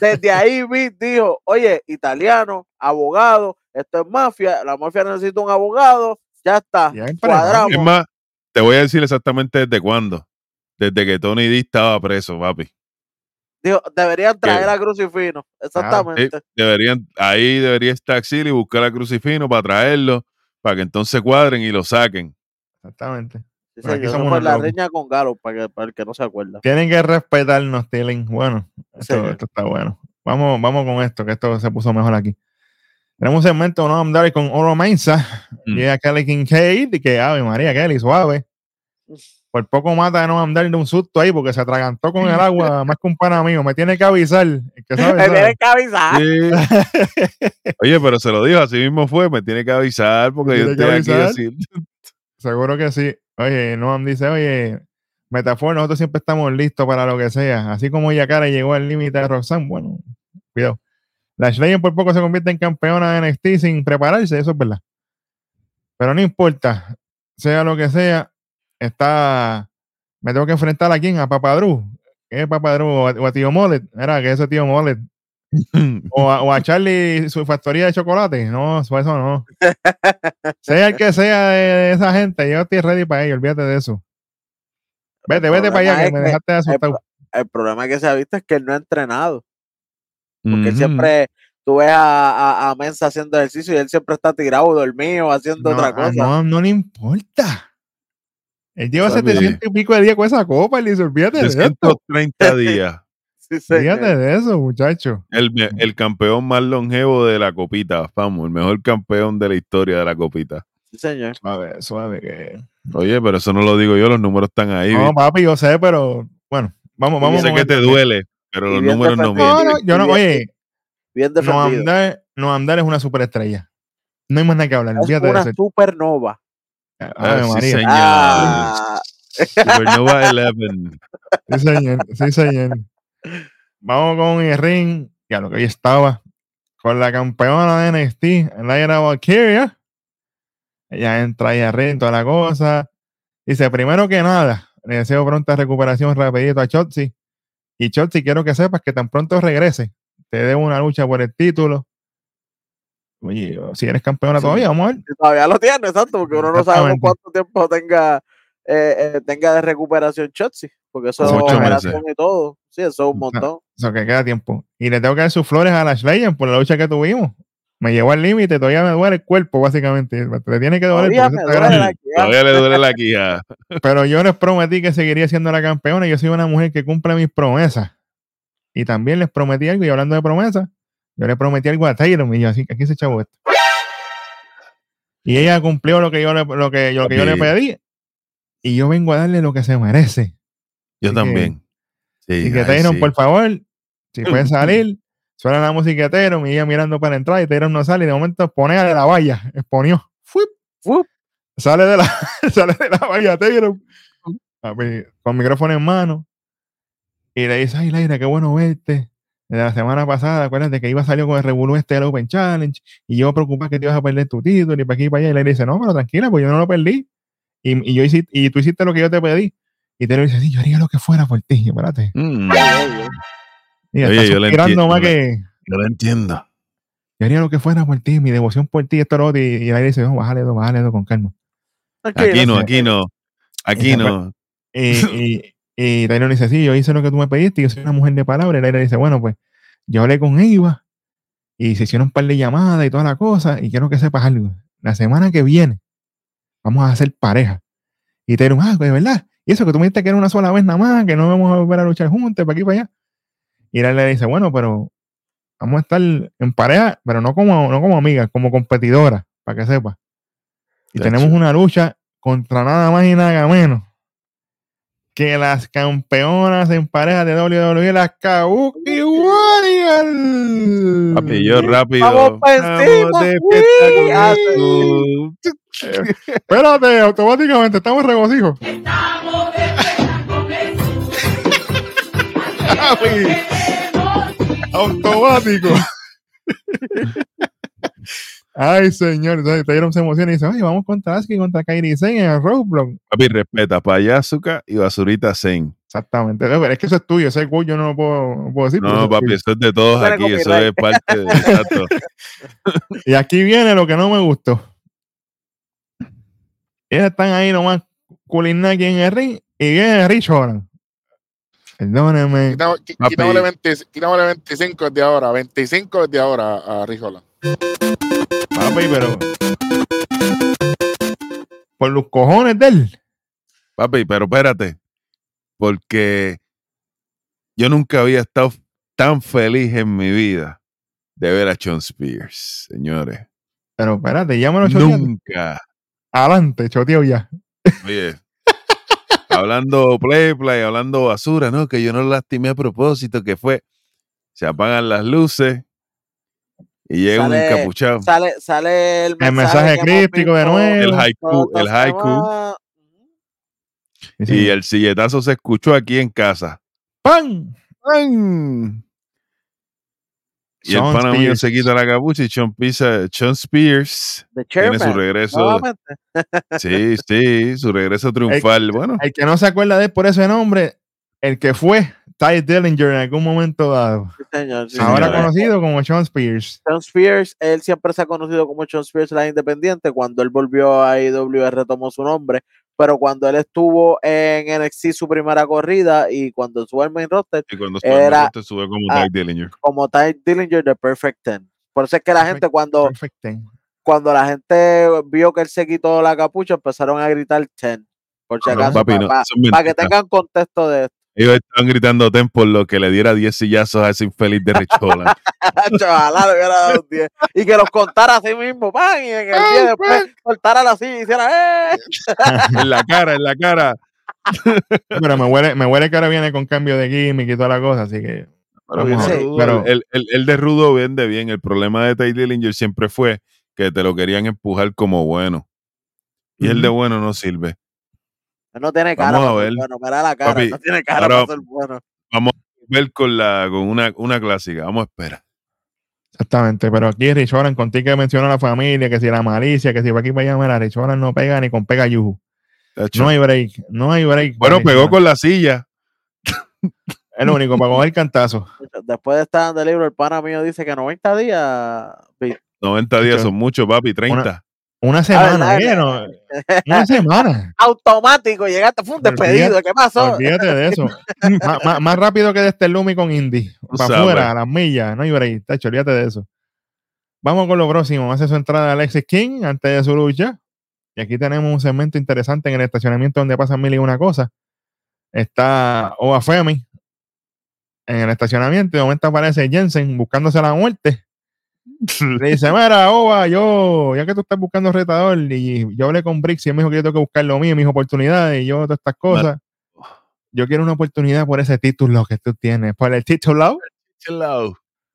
desde ahí dijo, oye, italiano, abogado, esto es mafia, la mafia necesita un abogado, ya está, Ya en cuadramos. Es más, te voy a decir exactamente desde cuándo. Desde que Tony D estaba preso, papi. Dijo, deberían traer a Crucifino, Sí, exactamente. deberían, ahí debería estar Axil y buscar a Crucifino para traerlo, para que entonces cuadren y lo saquen. Exactamente. Sí, señor, somos la locos. con Galo, para, el que no se acuerda. Tienen que respetarnos, Tilling. Bueno, esto, está bueno. Vamos, vamos con esto, que esto se puso mejor aquí. Tenemos un segmento no Daddy con Oro Mensa. Mm. Llega Kelly Kincaid, y que Ave María Kelly, suave. Por poco mata a Noam Dar de un susto ahí porque se atragantó con el agua más que un pana mío. Me tiene que avisar. El que sabe, Me sabe. tienen que avisar. Sí. Oye, pero se lo dijo, así mismo fue, me tiene que avisar porque yo tiene que estoy aquí así. Seguro que sí. Oye, Noam dice, oye, Metafor, nosotros siempre estamos listos para lo que sea. Así como Yakara llegó al límite de Roxanne, bueno, cuidado. La Legend por poco se convierte en campeona de NXT sin prepararse, eso es verdad. Pero no importa, sea lo que sea, está. Me tengo que enfrentar a quién? A Papadru. ¿Qué es Papadru? O a, Tío Molet. Era que ese Tío Molet. O a, o a Charlie su factoría de chocolate. No, eso eso no. sea el que sea de, de esa gente, yo estoy ready para ello, olvídate de eso. Vete, El vete para allá, que me dejaste asustado. El problema que se ha visto es que él no ha entrenado. Porque él siempre, tú ves a, a, a Mensa haciendo ejercicio y él siempre está tirado, dormido, haciendo No, otra a cosa. no, no le importa. Él lleva Papi. 700 y pico de días con esa copa y le dice, olvídate de esto. 330 días. Sí, señor. Olvídate de eso, muchacho. El, el campeón más longevo de la copita, vamos, el mejor campeón de la historia de la copita. Sí, señor. Suave, suave que. Oye, pero eso no lo digo yo, los números están ahí. No, ¿viste? papi, yo sé, pero bueno, vamos, vamos. yo sé que te duele, pero los números no mienten. No, no, yo no, oye, Bien no defendido. andar, no andar es una superestrella. No hay más nada que hablar. es de una supernova. Ah, sí, María. señor. Ah, Supernova 11. Sí, señor. Sí, señor. Vamos con el ring. Ya lo que ahí estaba. Con la campeona de NXT, Lyra Valkyria. Ella entra ahí al ring, toda la cosa. Dice, primero que nada, le deseo pronta recuperación rapidito a Chotzi. Y Chotzi, quiero que sepas que tan pronto regrese, te debo una lucha por el título. Oye, si eres campeona Sí. todavía, vamos a ver. Todavía lo tiene, exacto, porque uno no sabe cuánto tiempo tenga eh, eh, tenga de recuperación Chotzi, porque eso es y todo. Sí, eso es un montón. Eso que queda tiempo. Y le tengo que dar sus flores a Lash Legend por la lucha que tuvimos. Me llevó al límite, todavía me duele el cuerpo, básicamente. Le tiene que doler. Todavía está duele la. Todavía le duele la quija. Pero yo les prometí que seguiría siendo la campeona. Yo soy una mujer que cumple mis promesas. Y también les prometí algo. Y hablando de promesas, yo le prometí algo a Taylor. Y yo, así que aquí se chavo esto. Y ella cumplió lo que yo le, lo que, lo que yo le pedí. Y yo vengo a darle lo que se merece. Yo Así que- también. Sí, que ay, sí. por favor, si puede salir, suena la música de Taylor. Y ella mirando para entrar. Y Taylor no sale. Y de momento pone de la valla. Exponió. Fuip. Sale de la, sale de la valla Taylor. Papi, con micrófono en mano. Y le dice, ay, Laira, qué bueno verte. De la semana pasada, acuérdate que iba a salir con el Revolu este del Open Challenge. Y yo preocupado que te ibas a perder tu título y para aquí y para allá. Y Laira dice, no, pero tranquila, pues yo no lo perdí. Y, y yo hice, y tú hiciste lo que yo te pedí. Y Taylor dice, sí, yo haría lo que fuera por ti. Espérate. Mm, Y Oye, yo le entiendo, más le- que yo lo entiendo. yo haría lo que fuera por ti, mi devoción por ti, esto, lo otro. Y, y Laira dice, no, bájale, dos, bájale, dos con calma. Aquí no, aquí no. Aquí no. Y, y, y Taylor dice, sí, yo hice lo que tú me pediste, yo soy una mujer de palabra. Y Taylor dice, bueno, pues yo hablé con Eva y se hicieron un par de llamadas y toda la cosa. Y quiero que sepas algo. La semana que viene vamos a hacer pareja. Y Taylor, ah, pues, de verdad. Y eso que tú me dijiste que era una sola vez nada más, que no vamos a volver a luchar juntos, para aquí para allá. Y él le dice, bueno, pero vamos a estar en pareja, pero no como, no como amigas, como competidoras, para que sepas. Y tenemos una lucha contra nada más y nada menos que las campeonas en pareja de WWE, las Kabuki Warriors. Papi, yo rápido. Vamos encima, con tú. Espérate, automáticamente estamos en regocijo. Papi, automático. Ay, señor. Entonces, Taylor se emociona y dice, oye, vamos contra Asuka y contra Kairi Sane en el Roadblock. Papi, respeta. Payazuca y Basurita Zen. Exactamente. Pero es que eso es tuyo. Ese quote yo no lo puedo, no puedo decir. No, es papi, eso es de todos aquí. Eso es parte de. Exacto. Y aquí viene lo que no me gustó. Ellas están ahí nomás culinaki en el ring y viene Rich Holland. Perdóneme. Quitamos- qui- Papi. Quitámosle 20 quitámosle 25 de ahora, 25 de ahora a Rijola. Papi, pero. Por los cojones de él. Papi, pero espérate. Porque yo nunca había estado tan feliz en mi vida de ver a Sean Spears, señores. Pero espérate, ya me lo choteaste. Nunca. Adelante, choteo ya. Oye, hablando play, play, hablando basura, ¿no? Que yo no lastimé a propósito, que fue, se apagan las luces y llega un encapuchado. Sale, sale el mensaje, hemos crítico de nuevo. El haiku, el haiku. Y el silletazo se escuchó aquí en casa. ¡Pam! ¡Pam! Y Sean el pana mío se quita la capucha y Sean, Pisa- Sean Spears The tiene su chairman. regreso. Sí, sí, su regreso triunfal. Bueno, El que no se acuerda de él por ese nombre, el que fue Ty Dillinger en algún momento dado. Sí, señor, sí, Ahora señor. conocido como Sean Spears. Sean Spears, él siempre se ha conocido como Sean Spears la Independiente. Cuando él volvió a IW retomó su nombre, pero cuando él estuvo en NXT su primera corrida y cuando estuvo en main roster y cuando Era- te sube como Ty Dillinger. como Ty Dillinger de Perfect Ten. Por eso es que la gente cuando, cuando la gente vio que él se quitó la capucha empezaron a gritar Ten. Por si No, acaso, Papi, no, para son que tengan contexto de esto. Ellos estaban gritando ten por lo que le diera 10 sillazos a ese infeliz de Rich Holland. Ojalá le hubiera dado un 10. Y que los contara así mismo, pan, y en el 10 después soltara así y hiciera ¡eh! en la cara, en la cara. Pero me huele, me huele que ahora viene con cambio de gimmick y toda la cosa, así que. Pero, el, el- el de Rudo vende bien. El problema de Ty Dillinger siempre fue que te lo querían empujar como bueno. Y el de bueno no sirve. No tiene cara Vamos a para ser ver. bueno, mira la cara, Papi, no tiene cara para ser bueno. Ver con, la, con una, una clásica. Vamos a esperar. Exactamente, pero aquí Rich Holland, contigo que mencionó la familia, que si la malicia, que si para aquí para allá, mira, Rich Holland no pega ni con pega yuju. No hay break, no hay break. bueno, para pegó con la silla. Es lo único, para coger cantazo. Después de estar en el libro, el pana mío dice que 90 días. vi- 90 días son muchos, papi, 30. Una semana, ¿eh? No, una semana. Automático, llegaste, fue un despedido. ¿Qué pasó? Olvídate de eso. Má- má- más rápido que de este Lumi con Indy. Para afuera, a las millas. No hay break. Tacho, olvídate de eso. Vamos con lo próximo. Hace su entrada Alexis King antes de su lucha. Y aquí tenemos un segmento interesante en el estacionamiento donde pasan mil y una cosas. Está Oba Femi en el estacionamiento. y De momento aparece Jensen buscándose la muerte. Le dice, mira, Oba, yo, ya que tú estás buscando retador, y yo hablé con Brix y él me dijo que yo tengo que buscar lo mío, mis oportunidades, y yo todas estas cosas. Yo quiero una oportunidad por ese título que tú tienes, por el título.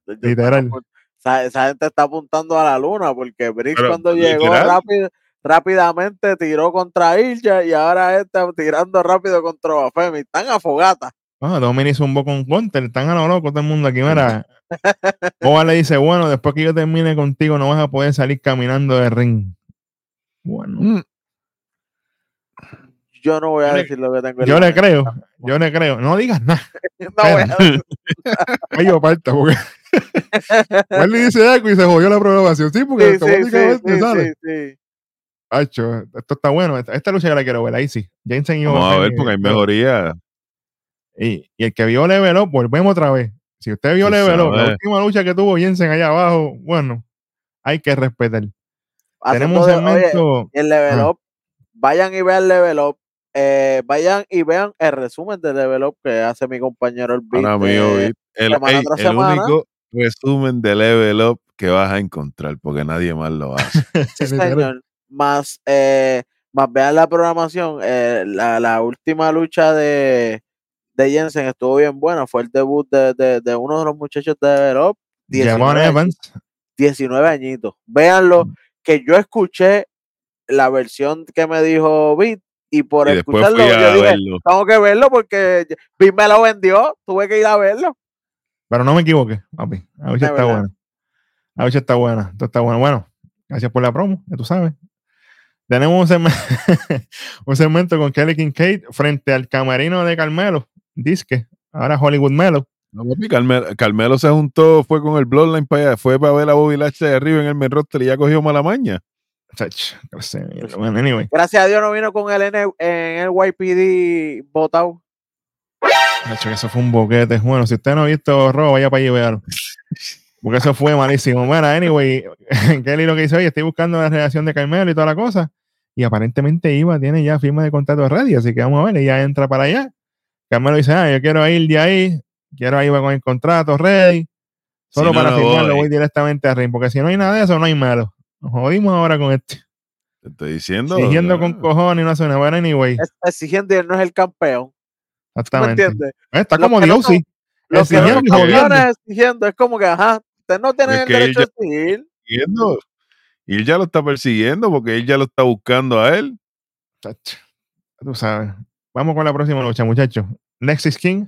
Literal. Esa, esa gente está apuntando a la luna porque Pero, cuando llegó rápido, rápidamente tiró contra Ilja y ahora está tirando rápido contra Bafemi. Están a fogata. Ah, Dominic zumbó con Gunter, están a lo loco todo el mundo aquí, mira. Oba le dice, bueno, después que yo termine contigo no vas a poder salir caminando de ring. Bueno, Mm, Yo no voy a Yo le- decir lo que tengo en yo le creo, yo le creo. No digas nada, No voy a decir. yo porque él le dice algo y se jodió la programación. Sí, porque Sí, sí, sí, automáticamente sí, sale. sí, sí. Hacho, esto está bueno. Esta, esta lucha yo la quiero ver, ahí sí. Jensen y Vamos a ver, porque hay mejoría. Y, y el que vio Level Up, volvemos otra vez. Si usted vio Tú Level Up, la última lucha que tuvo Jensen allá abajo, bueno, hay que respetar. Tenemos un Haciendo de- oye, segmento. el level Ah. up, vayan y vean level up. eh, vayan y vean el resumen del level up que hace mi compañero el Beat, eh, el, ey, único resumen de Level Up que vas a encontrar, porque nadie más lo hace. Sí, señor. Más, eh, más vean la programación. eh, la, la última lucha de, de Jensen estuvo bien buena. Fue el debut de, de, de uno de los muchachos de. Javon 19, Evans. 19 añitos. Véanlo, Mm. que yo escuché la versión que me dijo Beat y por y escucharlo a yo dije, verlo. tengo que verlo porque Beat me lo vendió. Tuve que ir a verlo. Pero no me equivoqué, papi. Lucha De está buena. La lucha está buena. Esto está bueno. Bueno, gracias por la promo, ya tú sabes. Tenemos un, segmento, un segmento con Kelly Kincaid frente al camarino de Carmelo. Disque. Ahora Hollywood Melo. No, Carmelo, Carmelo se juntó, fue con el Bloodline para allá, fue para ver a Bobby Lashley de arriba en el main roster y ya cogió mala maña. Bueno, anyway. Gracias a Dios no vino con el N- en el YPD votado. Eso fue un boquete. Bueno, si usted no ha visto Raw, vaya para allí y véalo. Porque eso fue malísimo. Bueno, anyway, Kelly lo que dice, oye, estoy buscando la relación de Carmelo y toda la cosa. Y aparentemente Iva tiene ya firma de contrato ready, así que vamos a ver, ella entra para allá. Carmelo dice, ah, yo quiero ir de ahí, quiero ir con el contrato ready. Solo Si no, para no firmarlo voy. voy directamente a ring, porque si no hay nada de eso, no hay malo. Nos jodimos ahora con este. Te estoy diciendo. Siguiendo ah, con cojones y no hace nada. Bueno, anyway, Es- Exigiendo y él no es el campeón. ¿tú ¿Me exactamente. entiendes? Está Los como Dios, sí. Los que no Exigiendo campeones exigiendo. Es como que, ajá, ustedes no tienen Es el derecho de exigir. Y él ya lo está persiguiendo porque él ya lo está buscando a él. Chacho, Tú sabes. Vamos con la próxima lucha, muchachos. Nexus King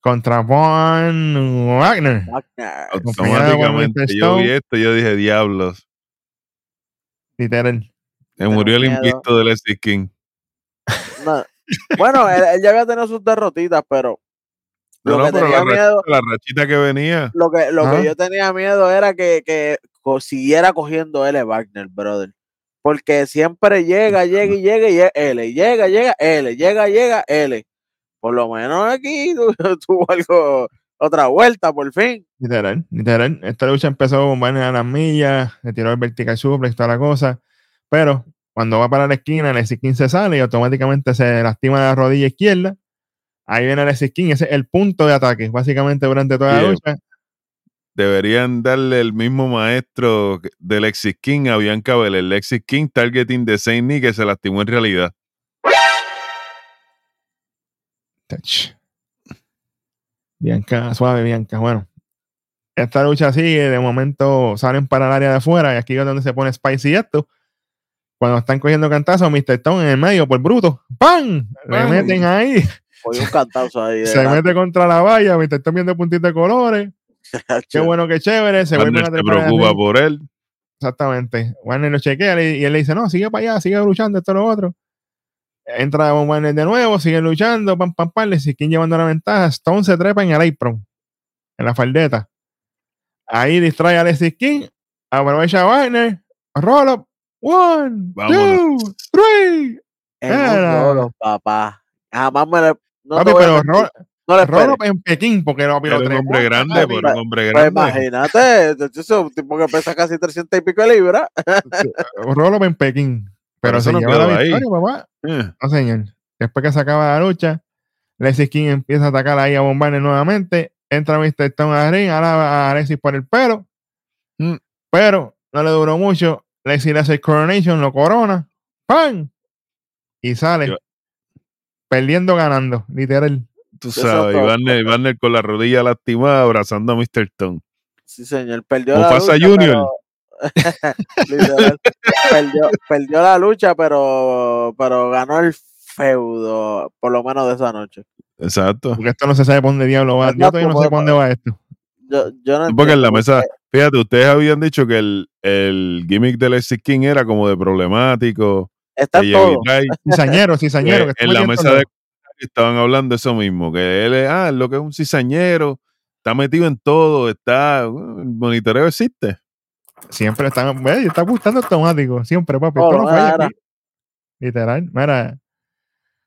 contra Von Wagner. Automáticamente yo vi esto y yo dije, diablos. Literal. Se murió el invicto de Leslie King. No. Bueno, él, él ya había tenido sus derrotitas, pero No, lo no, que pero tenía la, miedo, rachita, la rachita que venía. lo que, lo que yo tenía miedo era que, que siguiera cogiendo L Wagner, brother. Porque siempre llega, llega y llega y es L. Llega, llega, L. Llega, llega, L. Por lo menos aquí tu- tuvo algo, otra vuelta, por fin. Literal. Literal. Esta lucha empezó con Wagner a las millas, le tiró el vertical suplex, toda la cosa. Pero cuando va para la esquina, el King se sale y automáticamente se lastima la rodilla izquierda. Ahí viene el King, ese es el punto de ataque, básicamente durante toda la lucha. Deberían darle el mismo maestro de Lexis King a Bianca Belair. Lexis King targeting de Saint Nick que se lastimó en realidad. Touch. Bianca, suave, Bianca. Bueno, esta lucha sigue. De momento salen para el área de afuera. Y aquí es donde se pone Spicy esto. Cuando están cogiendo cantazos, Mr. Stone en el medio por bruto. ¡Pam! Le ¡Pam! meten ahí. Un cantazo ahí. se mete contra la valla. Mr. Stone viendo puntitos de colores. Qué bueno, qué chévere. Se a se preocupa por él. Exactamente. Warner lo chequea y él le dice, no, sigue para allá, sigue luchando, esto lo otro. Entra Von Warner de nuevo, sigue luchando, pam, pam, pam, le siguen llevando la ventaja. Stone se trepa en el apron, en la faldeta. Ahí distrae a Alexis King Aprovecha Wagner. Roll up. One, Vámonos. two, three. Era. papá. Jamás me le. No Papi, a pero roll, no le up en Pekín, porque lo Era un hombre grande, pero un hombre Pues grande. imagínate, es un tipo que pesa casi 300 y pico de libras. Roll up en Pekín. Pero eso se no lleva la ahí. victoria, papá. Eh, No, señor. Después que se acaba la lucha, Lexi King empieza a atacar ahí a Bombardier nuevamente. Entra Mr. Stone a ring, ahora a Alexis por el pelo. Mm. Pero no le duró mucho. Lexi le hace el Coronation, lo corona. ¡Pam! Y sale. Yo- Perdiendo, ganando, literal. Tú sabes, Barner, Barner con la rodilla lastimada abrazando a Mr. Stone. Sí, señor. Perdió ¿Cómo la pasa, lucha. Junior? pero- Literal. perdió, perdió la lucha, pero, pero ganó el feudo, por lo menos de esa noche. Exacto. Porque esto no se sabe por dónde diablo va. Yo todavía no sé porque- por dónde va esto. Yo, yo no Porque en la mesa, fíjate, ustedes habían dicho que el, el gimmick de Lexi King era como de problemático. Está todo. Cizañero, cizañero. que Eh, está en la mesa de estaban hablando eso mismo, que él es, ah, lo que es un cizañero, está metido en todo, está, uh, el monitoreo existe. Siempre están, está gustando automático, siempre, papi. Oh, Esto no falla mira. aquí. Literal, mira.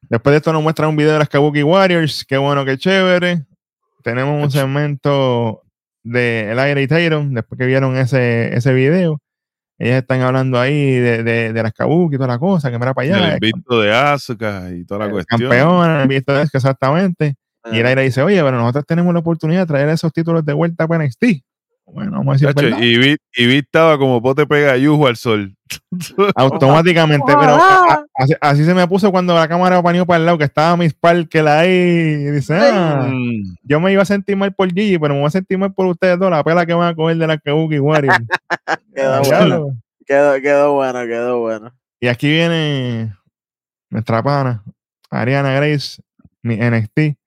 Después de esto nos muestran un video de las Kabuki Warriors, qué bueno, qué chévere. Tenemos un segmento de El Aire y Tyron, después que vieron ese, ese video. Ellas están hablando ahí de, de, de las Kabuki y toda la cosa, que mira para allá. el invito de Asuka y toda la cuestión. Campeona, el visto es que exactamente. Y el aire dice, oye, pero nosotros tenemos la oportunidad de traer esos títulos de vuelta para NXT. Bueno, vamos a decir Chacho, verdad. y vi, y vi estaba como pote pega yujo al sol. automáticamente, pero Ojalá. a- a- así, así se me puso cuando la cámara paneó para el lado, que estaba Miss Parker ahí, y dice, ah, yo me iba a sentir mal por Gigi, pero me voy a sentir mal por ustedes dos, la pela que van a coger de la Kabuki Warriors. Quedó bueno. Quedó, quedó bueno, quedó bueno. y aquí viene nuestra pana, Ariana Grace, mi NXT,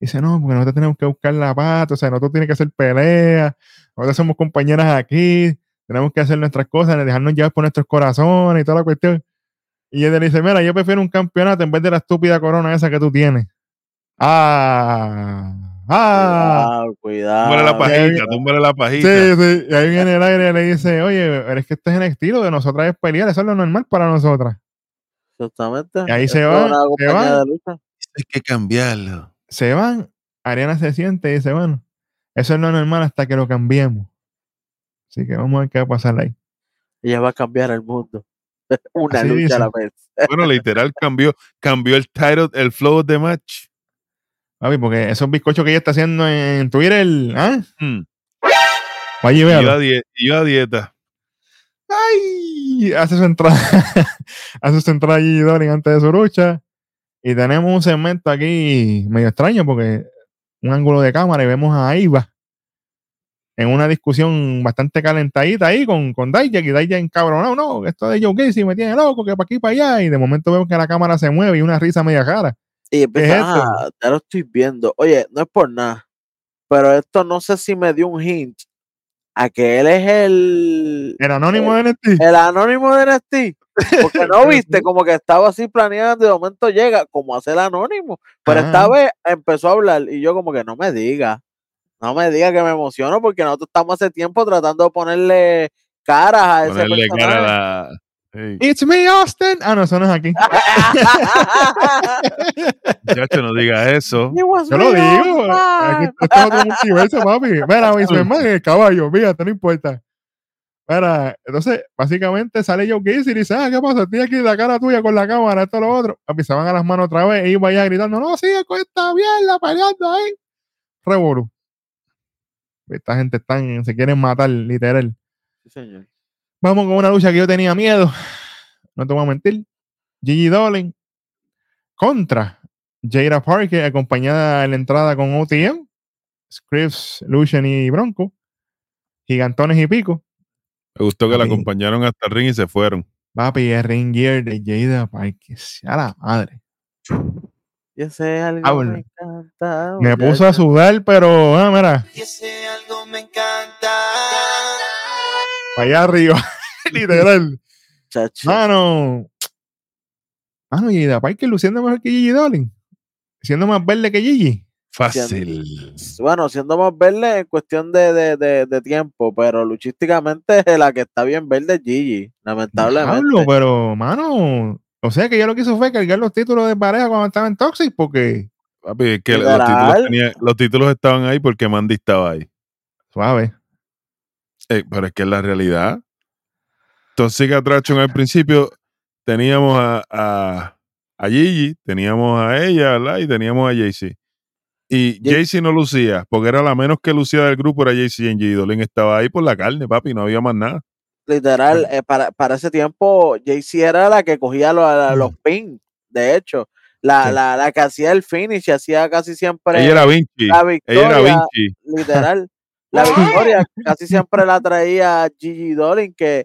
dice, no, porque nosotros tenemos que buscar la pata, o sea, nosotros tenemos que hacer pelea, nosotros somos compañeras aquí, tenemos que hacer nuestras cosas, dejarnos llevar por nuestros corazones y toda la cuestión. Y ella le dice, mira, yo prefiero un campeonato en vez de la estúpida corona esa que tú tienes. Ah, ah. Cuidado, túmbale la cuidado. pajita, túmbale la pajita. Sí, sí. Y ahí viene el aire y le dice, oye, pero es que este es el estilo de nosotras es pelear, eso es lo normal para nosotras. Exactamente. Y ahí se Esto va, es una se compañía va. de lucha. Hay que cambiarlo. Se van, Ariana se siente y dice, bueno, eso es lo normal hasta que lo cambiemos. Así que vamos a ver qué va a pasar ahí. Ella va a cambiar el mundo. Una Así lucha dice. a la vez. Bueno, literal cambió, cambió el title, el flow de match. Papi, porque esos bizcochos que ella está haciendo en Twitter, ¿ah? Mm. Vaya y Y yo, véalo. a die- y yo a dieta. ¡Ay! Hace su entrada, hace su entrada allí Dolin antes de su lucha. Y tenemos un segmento aquí medio extraño porque un ángulo de cámara y vemos a Iva en una discusión bastante calentadita ahí con, con Dijak y Dijak encabronado, no, esto de Joe Gacy me tiene loco, que para aquí para allá. Y de momento vemos que la cámara se mueve y una risa media rara. Y empieza, esto? ah, ya lo estoy viendo. Oye, no es por nada, pero esto no sé si me dio un hint a que él es el, El anónimo de NXT. el anónimo de NXT. Porque no viste, como que estaba así planeando y de momento llega como hace el anónimo. Pero esta Ah. vez empezó a hablar y yo como que no me diga, no me diga que me emociono porque nosotros estamos hace tiempo tratando de ponerle caras a ese Ponerle cara a personaje. la. It's me, Austin. Ah, no, eso no es aquí. Muchacho, no diga eso. Yo lo digo. Aquí time. esto es otro multiverso, papi. Mira, mi hermano, el caballo, fíjate, no importa. Mira, entonces, básicamente sale Joe Gacy y dice, ah, ¿qué pasa? Estoy aquí la cara tuya con la cámara, esto, lo otro. Papi, se van a las manos otra vez e iba allá gritando, no, sigue con esta mierda peleando ahí. Revolú. Esta gente están, se quieren matar, literal. Sí, señor. Vamos con una lucha que yo tenía miedo. No te voy a mentir. Gigi Dolin contra Jada Parker, acompañada en la entrada con OTM, Scripps, Lucian y Bronco, Gigantones y Pico. Me gustó que la acompañaron hasta el ring y se fueron. Papi, el ring gear de Jada Parker. A la madre. Y ese algo Habla. me encanta. Me puso a sudar, pero, ah, mira, me encanta. para allá arriba. Literal. Chacho. Mano. Mano, Jada Parker luciendo mejor que Gigi Dolin. Siendo más verde que Gigi. Fácil. Bueno, siendo más verde en cuestión de, de, de, de tiempo, pero luchísticamente la que está bien verde es Gigi, lamentablemente. Diablo, pero, mano, o sea que ya lo que hizo fue cargar los títulos de pareja cuando estaba en Toxic, porque Papi, es que los Literal. títulos, tenía- los títulos estaban ahí porque Mandy estaba ahí. Suave. Eh, pero es que es la realidad. Toxic Attraction al principio teníamos a, a, a Gigi, teníamos a ella, ¿verdad? Y teníamos a Jaycee. Y Jay- Jaycee no lucía, porque era la menos que lucía del grupo, era Jaycee y G. Dolin estaba ahí por la carne, papi, no había más nada. Literal, eh, para, para ese tiempo, Jaycee era la que cogía lo- a- los pins, de hecho. La, Sí. la, la que hacía el finish, hacía casi siempre Ella era Vinci. la Ella era victoria, Vinci. literal. La victoria casi siempre la traía Gigi Dolin, que,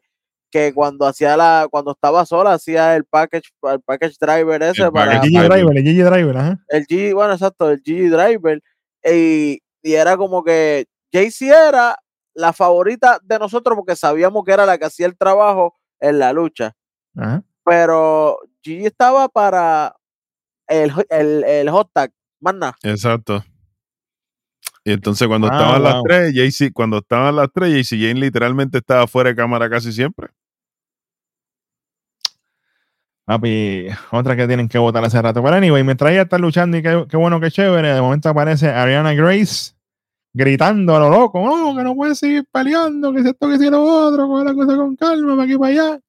que cuando hacía la, cuando estaba sola, hacía el package, el package driver ese El para, Gigi Driver. Driver, el Gigi Driver, ajá. el G, bueno, exacto, el G Driver. Y, y era como que Jaycee era la favorita de nosotros porque sabíamos que era la que hacía el trabajo en la lucha. ajá. Pero Gigi estaba para el, el, el hot tag, más nada. Exacto. Y entonces cuando Ah, estaban las tres, Jaycee, cuando estaban las tres, Jaycee Jane literalmente estaba fuera de cámara casi siempre. Papi, otra que tienen que votar hace rato. Pero anyway, mientras ella está luchando y qué, qué bueno, qué chévere, de momento aparece Ariana Grace gritando a lo loco, no, que no puede seguir peleando, que si esto, que si lo otro, coge la cosa con calma, para aquí para allá.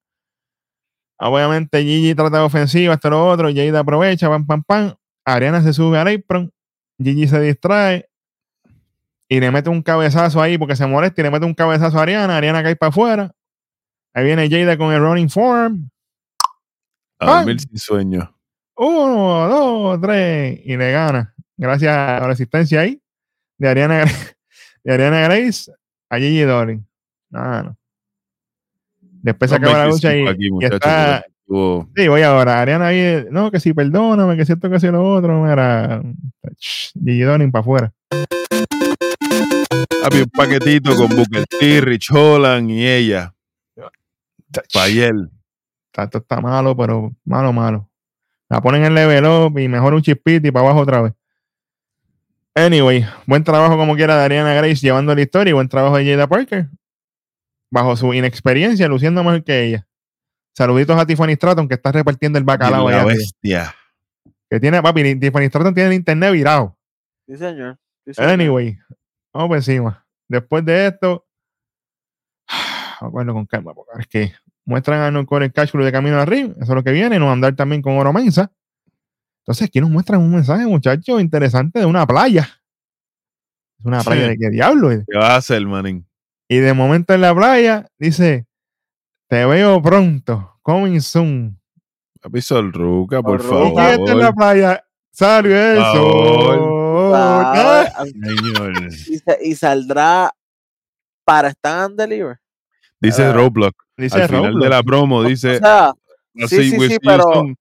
Obviamente Gigi trata de ofensiva, esto lo otro, Jade aprovecha, pam, pam, pam. Ariana se sube al apron, Gigi se distrae y le mete un cabezazo ahí porque se molesta y le mete un cabezazo a Ariana, Ariana cae para afuera. Ahí viene Jada con el running form. A dormir sin sueño. Uno, dos, tres. Y le gana. Gracias a la resistencia ahí. De Ariana, de Ariana Grace a Gigi Dolin. No, no. Después se acaba la lucha y, 25 aquí, y muchachos, está. pero estuvo- Sí, voy ahora. Ariana ahí. No, que sí, perdóname, que siento que sí lo otro. Era. Gigi Dolin para afuera. Papi, un paquetito con Booker T, Rich Holland y ella. Pa' ayer. Esto está malo, pero malo, malo. La ponen en level up y mejor un chispito y para abajo otra vez. Anyway, buen trabajo como quiera de Ariana Grace llevando la historia y buen trabajo de Jada Parker. Bajo su inexperiencia, luciendo mejor que ella. Saluditos a Tiffany Stratton que está repartiendo el bacalao la bestia. Que tiene, papi, Tiffany Stratton tiene el internet virado. Sí, señor. Sí, señor. Anyway, vamos por encima. Después de esto, acuerdo con calma, porque es que muestran a con el cash Club de camino al ring, eso es lo que viene, nos andar también con Oro Mensa. Entonces aquí nos muestran un mensaje, muchachos, interesante de una playa. Es una playa Sí. de qué diablo. ¿Qué vas a hacer, manín? Y de momento en la playa dice, te veo pronto, coming soon. Papi Sol Ruca, por Sol ¿Y quién está en la favor. playa? Salió el Favor. sol. Señor. y, saldrá para Stand and Deliver. Dice Ah, Roblox. Dice Al final de la promo O dice, sea, "I'll sí, sí, sí, pero- soon".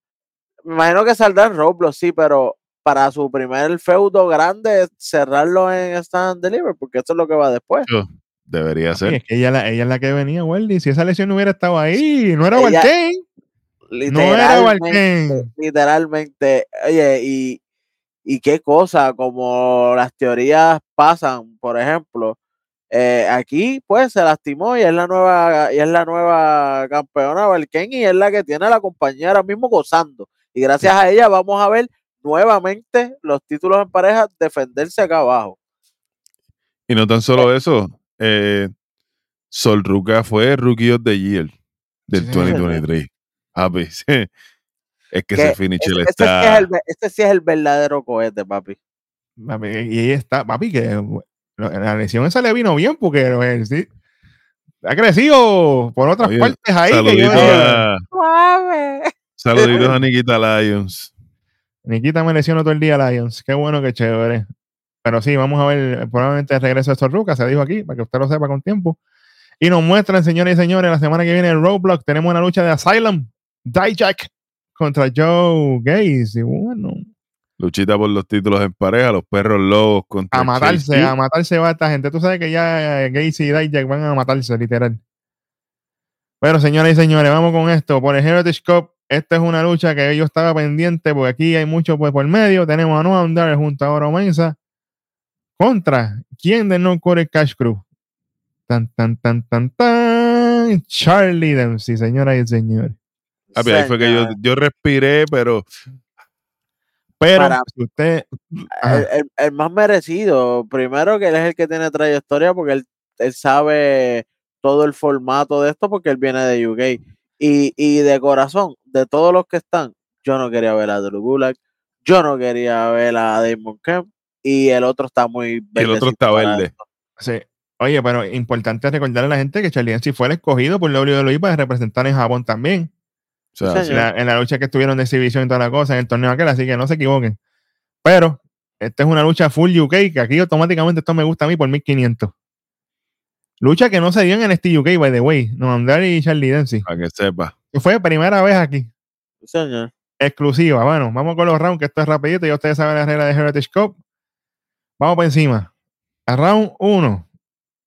me imagino que saldrá en Roblox, sí, pero para su primer feudo grande, cerrarlo en Stand and Deliver, porque eso es lo que va después. debería ser. es que ella, la- ella es la que venía, Wendy. Si esa lesión no hubiera estado ahí, no era Valken. No era literalmente, oye, y, y qué cosa, como las teorías pasan, por ejemplo, eh, aquí pues se lastimó y es la nueva, y es la nueva campeona Valken y es la que tiene a la compañía ahora mismo gozando. Y gracias a ella vamos a ver nuevamente los títulos en pareja defenderse acá abajo. Y no tan solo eso, eh, Sol Ruca fue Rookie of the Year del Sí, 2023. Papi, sí. Es que Que ese sí es el, ese sí es el verdadero cohete, papi. Papi, Y ella está, papi, que la lesión esa le vino bien porque el- sí, ha crecido por otras Oye, partes ahí. que yo Saluditos a, saluditos a Nikita Lions. Nikita me lesionó todo el día Lions. Qué bueno, qué chévere. Pero sí, vamos a ver probablemente el regreso de Sorruca, se dijo aquí, para que usted lo sepa con tiempo. Y nos muestran, señores y señores, la semana que viene en Roblox tenemos una lucha de Asylum, Dijak contra Joe Gaze. Y bueno, Luchita por los títulos en pareja, los perros lobos contra a matarse, Chase a matarse va esta gente. Tú sabes que ya eh, Gacy y Dijak van a matarse, literal. Bueno, señoras y señores, vamos con esto. Por el Heritage Cup, esta es una lucha que yo estaba pendiente porque aquí hay mucho pues, por medio. Tenemos a Noam Dar junto a Oro Mensa contra quién de no core Cash Crew. Tan, tan, tan, tan, tan. Charlie Dempsey, señoras y señores. Papi, ahí fue que yo, yo respiré, pero Pero Para- si usted. El, el- el más merecido. Primero que él es el que tiene trayectoria porque él, él sabe todo el formato de esto porque él viene de UK. Y, y de corazón, de todos los que están, yo no quería ver a Drew Gulak, yo no quería ver a Damon Kemp y el otro está muy y el otro está verde. Sí. Oye, pero importante recordarle a la gente que Charlie Dempsey fue el escogido por WWE para representar en Japón también. O sea, Sí, sí. en la, en la lucha que estuvieron de exhibición y toda la cosa en el torneo aquel, así que no se equivoquen. Pero esta es una lucha full UK, que aquí automáticamente esto me gusta a mí por 1500. Lucha que no se dio en NXT UK, by the way. Noam Dar y Charlie Dempsey. para que sepa. Fue primera vez aquí. Sí, señor. Exclusiva. Bueno, vamos con los rounds, que esto es rapidito. Ya ustedes saben la regla de Heritage Cup. Vamos por encima. A round 1.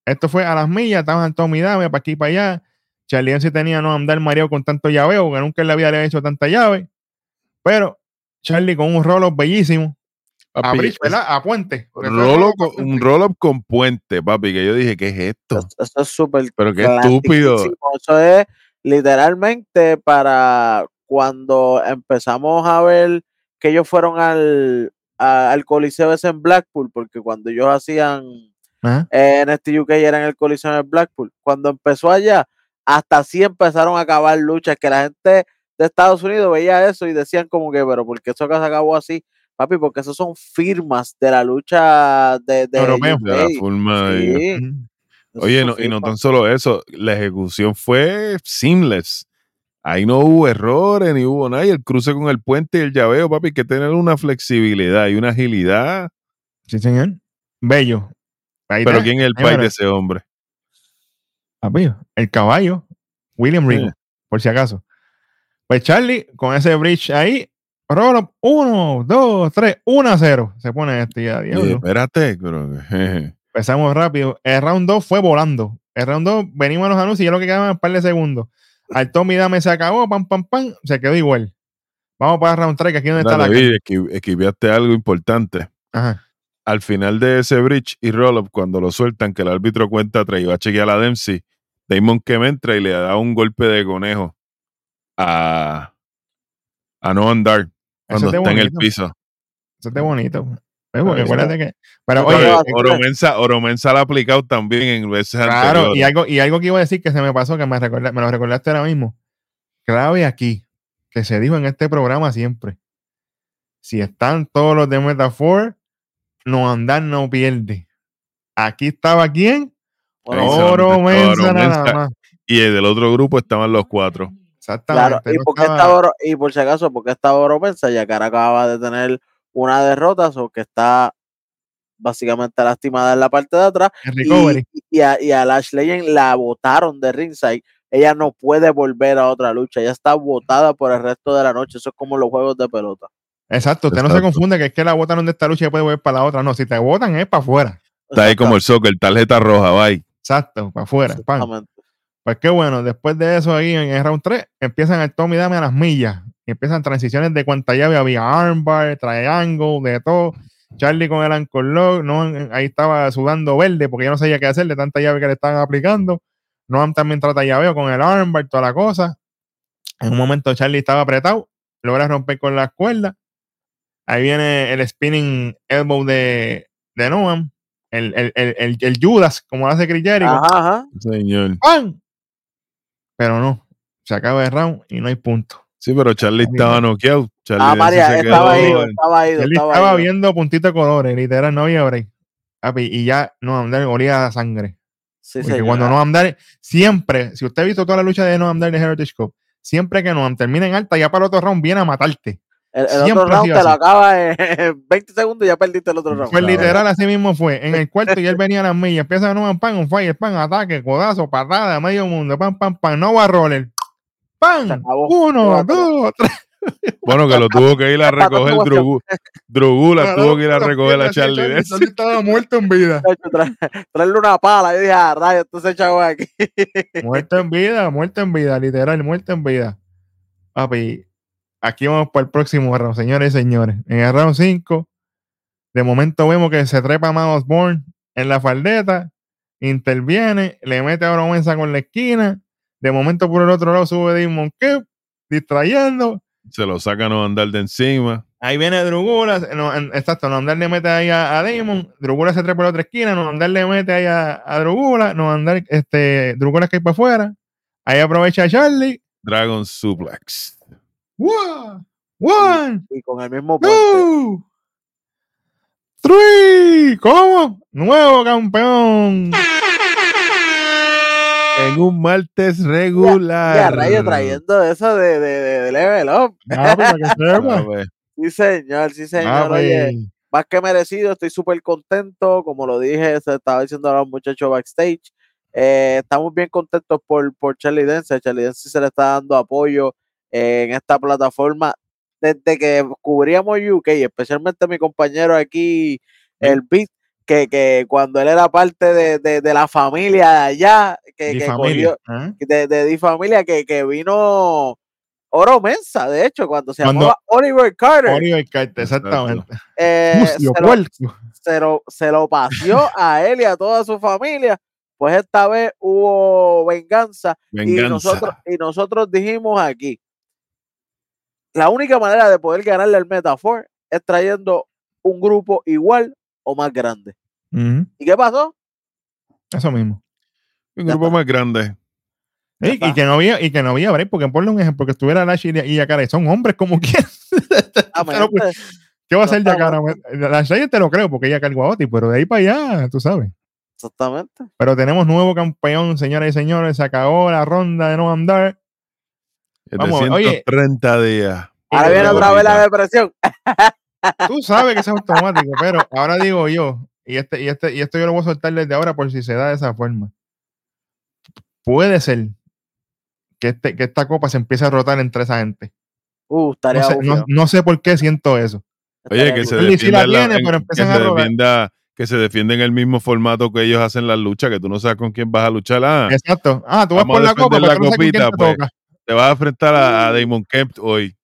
Esto fue a las millas. Estaban Tommy Dame para aquí y para allá. Charlie Dempsey tenía a Noam Dar mareo con tanto llaveo, porque nunca en la vida le había hecho tanta llave. Pero Charlie con un roll bellísimo. A Papi, bridge, ¿verdad? A puente. Roll con- un puente. roll up con puente, papi, que yo dije, ¿qué es esto? Eso, eso es súper Pero qué estúpido. Eso es literalmente para cuando empezamos a ver que ellos fueron al, a- al Coliseo ese en Blackpool, porque cuando ellos hacían eh, en este UK era en el Coliseo en Blackpool, cuando empezó allá, hasta así empezaron a acabar luchas, que la gente de Estados Unidos veía eso y decían como que, pero ¿por qué eso que se acabó así? Papi, porque esos son firmas de la lucha de, de Europeo. De la forma Sí, Oye, no, y no tan solo eso, la ejecución fue seamless. Ahí no hubo errores ni hubo nada. Y el cruce con el puente y el llaveo, papi, hay que tener una flexibilidad y una agilidad. Sí, señor. Bello. Ahí Pero está. ¿quién es el Ahí país de ese hombre? Papi, el caballo, William Regal, Sí. por si acaso. Pues Charlie, con ese bridge ahí, up, uno, dos, tres, uno a cero. Se pone este ya, diablo. espérate, jeje. Empezamos rápido. El round 2 fue volando. El round 2 venimos a los anuncios y ya lo que quedaban un par de segundos. Al Tommy Dame se acabó, pam, pam, pam, se quedó igual. Vamos para el round 3, que aquí donde está la Dale, vi, esqui- esquivaste algo importante. Ajá. Al final de ese bridge y roll-up, cuando lo sueltan, que el árbitro cuenta atrás y va a chequear a Dempsey, Damon que entra y le da un golpe de conejo a, a Noam Dar cuando está en el piso. Eso es de bonito. Eh, porque está. acuérdate que. Pero Oye, Oromensa, Oromensa la ha aplicado también en veces Claro, y algo, y algo que iba a decir que se me pasó, que me, recorda- me lo recordaste ahora mismo. Clave aquí, que se dijo en este programa siempre. Si están todos los de Metafor, no andar no pierde. Aquí estaba quién? Oro Mensa Oro nada Mensa. más. Y del otro grupo estaban los cuatro. Exactamente. Claro, y, no por qué estaba- Oro- y por si acaso, porque estaba Oromensa, ya que ahora acaba de tener una derrota, o que está básicamente lastimada en la parte de atrás. Y, a, y a Lash Legend la botaron de ringside. Ella no puede volver a otra lucha. Ella está botada por el resto de la noche. Eso es como los juegos de pelota. Exacto, usted no se confunde que es que la botaron de esta lucha y puede volver para la otra. No, si te botan es para afuera. Está ahí como el soccer, tarjeta roja, bye. Exacto, para afuera. pan. Pues qué bueno, después de eso ahí en el round 3 empiezan el Tommy Dame a las millas. Y empiezan transiciones de cuanta llave había armbar, triangle, de todo. Charlie con el ankle lock, Noam ahí estaba sudando verde porque ya no sabía qué hacer de tanta llave que le estaban aplicando. Noam también trata llaveo con el armbar, toda la cosa. En un momento Charlie estaba apretado, logra romper con las cuerdas. Ahí viene el spinning elbow de, de Noam, el, el, el, el- el Judas, como hace Chris Jericho. Ajá, ajá. Señor. ¡Pam! Pero no, se acaba el round y no hay punto. Sí, pero Charlie Ahí estaba noqueado. Charlie Ah, María, se estaba en- estaba ido, Él estaba estaba ido. viendo puntito de colores, literal, no había break. Y ya no andar olía a sangre. Sí, Porque señor. cuando no andar, siempre, si usted ha visto toda la lucha de no andar de Heritage Cup, siempre que no termina en alta, ya para el otro round viene a matarte. El, otro round te lo acaba en, en 20 segundos y ya perdiste el otro round. Pues literal, así mismo fue. En el cuarto y él venía a las millas, empieza no pan, un fire, pan, ataque, codazo, patada, medio mundo, pam, pam, pam, no va a roller. Se ¡Pam! acabó. Uno, Se dos, tres. Bueno, que lo tuvo que ir a recoger Empató Drugu. Drugula tuvo que ir a recoger a Charlie Charlie. Charlie estaba muerto en vida. Traerle una pala. Yo dije, ah, rayos, entonces chavo aquí. Muerto en vida, muerto en vida, literal, muerto en vida. Papi, aquí vamos para el próximo round, señores y señores. En el round 5, De momento vemos que se trepa más Osborne en la faldeta, interviene, le mete a Oromensa con la esquina. De momento por el otro lado sube Demon Kip, distrayendo. Se lo sacan a andar de encima. Ahí viene Drugula, no, exacto, Noandar le mete ahí a, a Damon, Drugula se trepa por la otra esquina, Noandar le mete ahí a, a Drugula, Noandar, este, Drugula cae para afuera, ahí aprovecha a Charlie, Dragon Suplex. One, one, Y con el mismo two, three, ¿cómo? Nuevo campeón. En un martes Y a regular. rayo trayendo eso de, de, de, level up. Ah, para que sepa. ver, Sí, señor, sí, señor. Ah, Oye, pues, más que merecido, estoy súper contento. Como lo dije, se estaba diciendo a los muchachos backstage. eh, estamos bien contentos por, por Charlie Dance. Charlie Dance se le está dando apoyo en esta plataforma desde que cubríamos UK, especialmente mi compañero aquí, el Beat, que, que cuando él era parte de, de- de la familia de allá, que, que familia. ¿ah? de, de Di Familia, que, que vino Oro Mensa, de hecho, cuando se Cuando- llamaba Oliver Carter. Oliver Carter, exactamente. eh, se, lo, se lo- se lo paseó a él y a toda su familia. Pues esta vez hubo venganza, Y, venganza. nosotros, y nosotros dijimos aquí, la única manera de poder ganarle al Metafor es trayendo un grupo igual o más grande. ¿Y qué pasó? Eso mismo. Un Ya grupo está. más grande. Y, que no había, y que no había break, porque ponle un ejemplo, que estuviera Lashley y Yakara, y son hombres como. Pero, pues, ¿Qué va a hacer Yakara? Lashley te lo creo, porque ella cargó a Oti, pero de ahí para allá, tú sabes. Exactamente. Pero tenemos nuevo campeón, señoras y señores. Se acabó la ronda de no andar. Vamos, oye. 730 días. Ahora viene otra vez la depresión. Tú sabes que es automático, pero ahora digo yo, y este, y este, y esto yo lo voy a soltar desde ahora por si se da de esa forma. Puede ser que, este, que esta copa se empiece a rotar entre esa gente. Uh, estaría No sé, no- no sé por qué siento eso. Oye, que se defienda, en la- tiene, en- pero que se defienda, que se defienda en el mismo formato que ellos hacen las luchas, que tú no sabes con quién vas a luchar. Ah, Exacto. Ah, tú vas por la copa, la tú no sabes con quién copita, te pues. toca. Te vas a enfrentar a, a Damon Kemp hoy.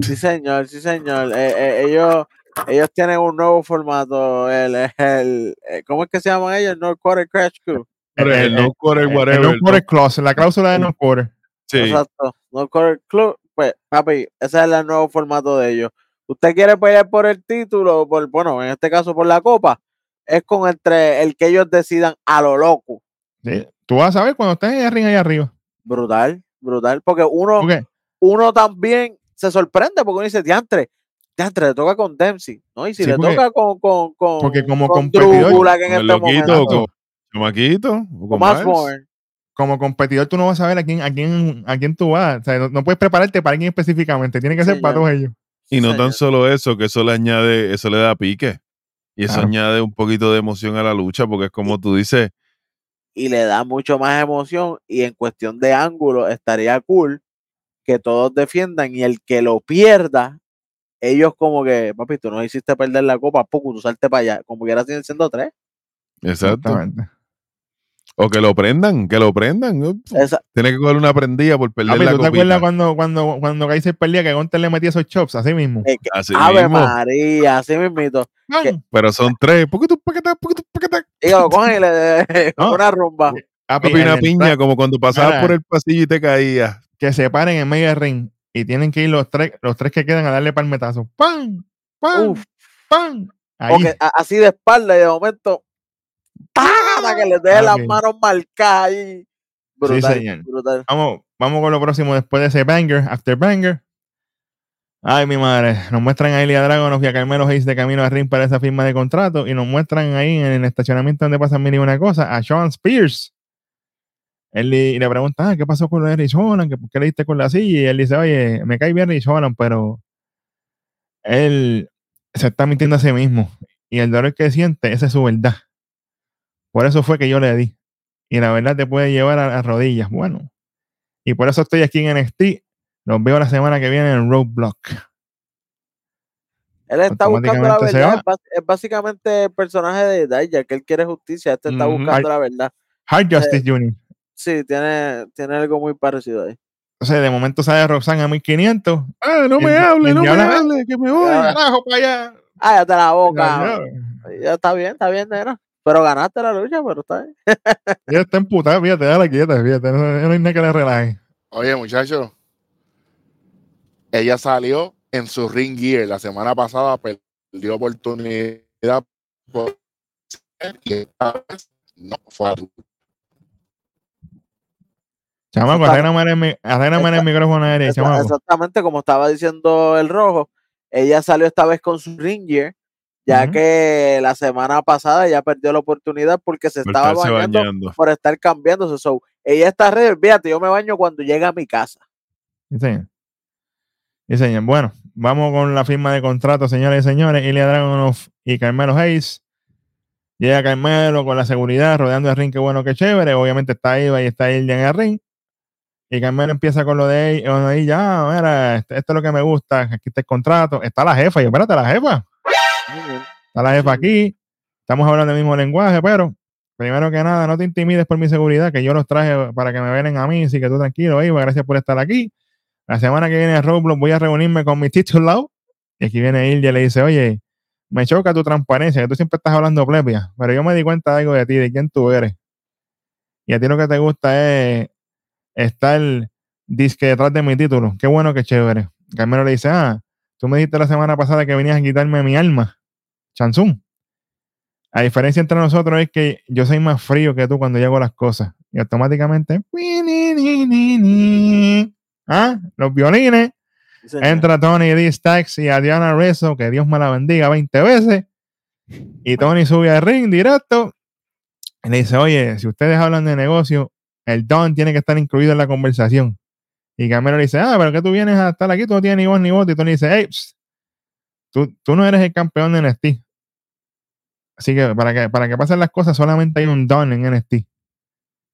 Sí, señor, sí, señor. Eh, eh, ellos, ellos tienen un nuevo formato. El, el, eh, ¿Cómo es que se llaman ellos? North Quarter Crash Crew. El, el- no quarter, El whatever. no quarter clause, la cláusula de no quarter. Sí. Exacto. North Quarter Club. Pues, papi, ese es el nuevo formato de ellos. ¿Usted quiere pelear por el título? Por, bueno, en este caso por la copa. Es con entre el que ellos decidan a lo loco. Sí. Tú vas a saber cuando estés en el ring ahí arriba. Brutal, brutal. Porque uno, uno también se sorprende porque uno dice, diantre, diantre, le toca con Dempsey, ¿no? Y si Sí, le porque- toca con, con, con, porque como con competidor, que en este loquito, momento, o con con como competidor tú no vas a saber a quién, a quién, a quién tú vas. O sea, no, no puedes prepararte para alguien específicamente. Tiene que ser para todos ellos. Y no tan Señor. solo eso, que eso le añade, eso le da pique. Y eso Claro. añade un poquito de emoción a la lucha, porque es como tú dices, y le da mucho más emoción y en cuestión de ángulo estaría cool que todos defiendan y el que lo pierda, ellos como que, papi, tú nos hiciste perder la copa, poco, tú salte para allá, como quiera siguen siendo tres. Exactamente. O que lo prendan, que lo prendan. Esa- Tiene que coger una prendida por perder Papi, la ¿tú te copita. acuerdas cuando, cuando, cuando Kaiser perdía que Gunter le metía esos chops así mismo? eh, que- Así Ave mismo. María, así mismito. ¡Pam! Pero son tres. ¿Por qué tú, tú, por qué tú, por qué tú? Y lo cogen y le No. una rumba. Papi, una el piña, como cuando pasabas por el pasillo y te caías. que se paren en medio del ring y tienen que ir los tres, los tres que quedan a darle palmetazo. ¡Pam! ¡Pam! Uf, ¡Pam! Ahí. así de espalda y de momento, ¡tácata! que les deje las manos marcadas ahí. Brutal. Vamos, vamos con lo próximo después de ese banger, after banger. Ay, mi madre. Nos muestran a Elia Dragonov y a Carmelo Hayes de camino al ring para esa firma de contrato. Y nos muestran ahí en el estacionamiento donde pasan mil y una cosa a Sean Spears. Él le, y le pregunta, ah, ¿qué pasó con lo de Rich Holland? ¿Qué- ¿Por qué le diste con la silla? Y él dice, oye, me cae bien Rich Holland, pero él se está mintiendo a sí mismo. Y el dolor que siente, esa es su verdad. Por eso fue que yo le di. Y la verdad te puede llevar a las rodillas. Bueno, y por eso estoy aquí en NXT. Los veo la semana que viene en Roadblock. Él está buscando la verdad. Es, básicamente el personaje de Daya, que él quiere justicia. Este está buscando la verdad. Hard Justice Jr. Sí, tiene, tiene algo muy parecido ahí. Entonces, de momento sale Roxanne a 1500. Ah, no me hable, no me hable, que me voy. Ah. Carajo, para allá. Cállate la boca. Ya, Ya está bien, está bien, nena. Pero ganaste la lucha, pero está bien. ya está emputada, fíjate, dale quieta, fíjate, no, no hay nada que le relaje. Oye, muchachos, ella salió en su ring gear la semana pasada, perdió oportunidad por y esta vez no fue a Chamaco, arréglame el, el micrófono aéreo, chamaco. Exactamente como estaba diciendo el rojo, ella salió esta vez con su ring gear, ya que la semana pasada ya perdió la oportunidad porque se Por estaba bañando bañando. por estar cambiándose. So, ella está ready, fíjate, yo me baño cuando llega a mi casa. Sí, señor. Sí, señor. Bueno, vamos con la firma de contrato, señores y señores. Ilya Dragunov y Carmelo Hayes. Llega Carmelo con la seguridad rodeando el ring, qué bueno, qué chévere. Obviamente está Iva y está Ilya en el ring. Y Carmelo empieza con lo de ella, con ella, ah, mira, este- esto es lo que me gusta, aquí está el contrato. Está la jefa, y espérate, la jefa. Está la jefa aquí. Estamos hablando el mismo lenguaje, pero primero que nada, no te intimides por mi seguridad, que yo los traje para que me velen a mí, así que tú tranquilo, Iva, gracias por estar aquí. La semana que viene a Roblox voy a reunirme con mi titulado. Y aquí viene Ilya y le dice, oye, me choca tu transparencia, que tú siempre estás hablando plebia, pero yo me di cuenta de algo de ti, de quién tú eres. Y a ti lo que te gusta es estar disque detrás de mi título. Qué bueno, qué chévere. Carmelo le dice, ah, tú me dijiste la semana pasada que venías a quitarme mi alma. Chanzún. La diferencia entre nosotros es que yo soy más frío que tú cuando yo hago las cosas. Y automáticamente, ¿ah? los violines, Sí, entra Tony D. Stacks y a Diana Rizzo, que Dios me la bendiga 20 veces. Y Tony sube al ring directo y le dice, oye, si ustedes hablan de negocio, el Don tiene que estar incluido en la conversación. Y Camero le dice, ah, pero que tú vienes a estar aquí, tú no tienes ni voz ni voto. Y Tony dice, hey, psst, tú, tú no eres el campeón de NXT. Así que para que para que pasen las cosas, solamente hay un Don en NXT.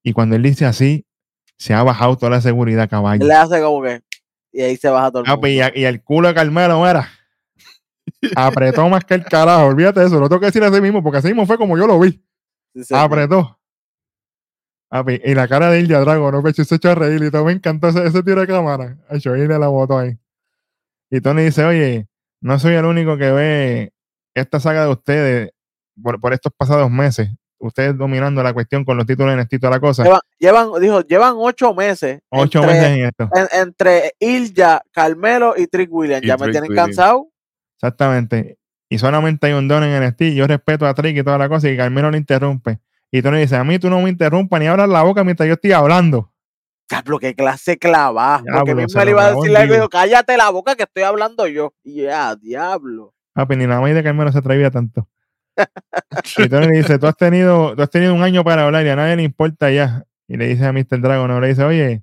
Y cuando él dice así, se ha bajado toda la seguridad, caballo. Le hace como que. Y ahí se baja todo el Ah, mundo. pues, y, a- y el culo de Carmelo, era. Apretó más que el carajo. Olvídate de eso. Lo tengo que decir así mismo, porque así mismo fue como yo lo vi. Sí, señor. Apretó. Ah, pues, y la cara de Ilya Drago, no pecho, se echó a reír y todo. Me encantó ese, ese tiro de cámara. Hecho, y le la botó ahí. Y Tony dice: Oye, no soy el único que ve esta saga de ustedes por, por estos pasados meses. Ustedes dominando la cuestión con los títulos en toda la cosa. Llevan, llevan, dijo, llevan ocho meses. Ocho entre, meses en esto. en- entre Ilja, Carmelo y Trick Williams. Ya me tienen Williams. cansado. Exactamente. Y solamente hay un don en NXT. Yo respeto a Trick y toda la cosa. Y Carmelo lo interrumpe. Y Tony dice: A mí tú no me interrumpas ni abras la boca mientras yo estoy hablando. Diablo, qué clase clavada. Porque Diablo, mismo lo iba a decirle algo y vivo. dijo, cállate la boca que estoy hablando yo. Y ya, diablo. Ah, pues ni la de Carmelo se atrevía tanto. y Tony le dice, tú has tenido, tú has tenido un año para hablar y a nadie le importa ya. Y le dice a Mr. Dragon, ¿no? le dice, oye,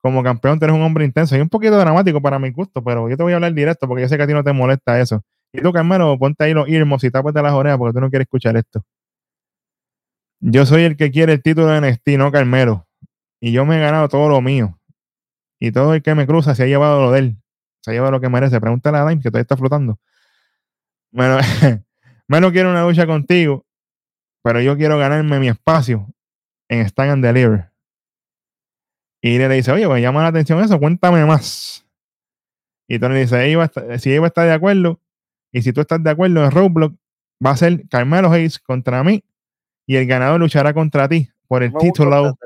como campeón tú eres un hombre intenso. Y un poquito dramático para mi gusto, pero yo te voy a hablar directo porque yo sé que a ti no te molesta eso. Y tú, Carmelo, ponte ahí los earmuffs y tápate las orejas porque tú no quieres escuchar esto. Yo soy el que quiere el título de NXT, no Carmelo. Y yo me he ganado todo lo mío. Y todo el que me cruza se ha llevado lo de él. Se ha llevado lo que merece. Pregúntale a Dime que todavía está flotando. Bueno, Melo quiere una lucha contigo, pero yo quiero ganarme mi espacio en Stand and Deliver. Y le dice, oye, pues llama la atención eso, cuéntame más. Y Tony dice, "Eva está- si Eva está de acuerdo, y si tú estás de acuerdo en Roblox, va a ser Carmelo Hayes contra mí, y el ganador luchará contra ti por el título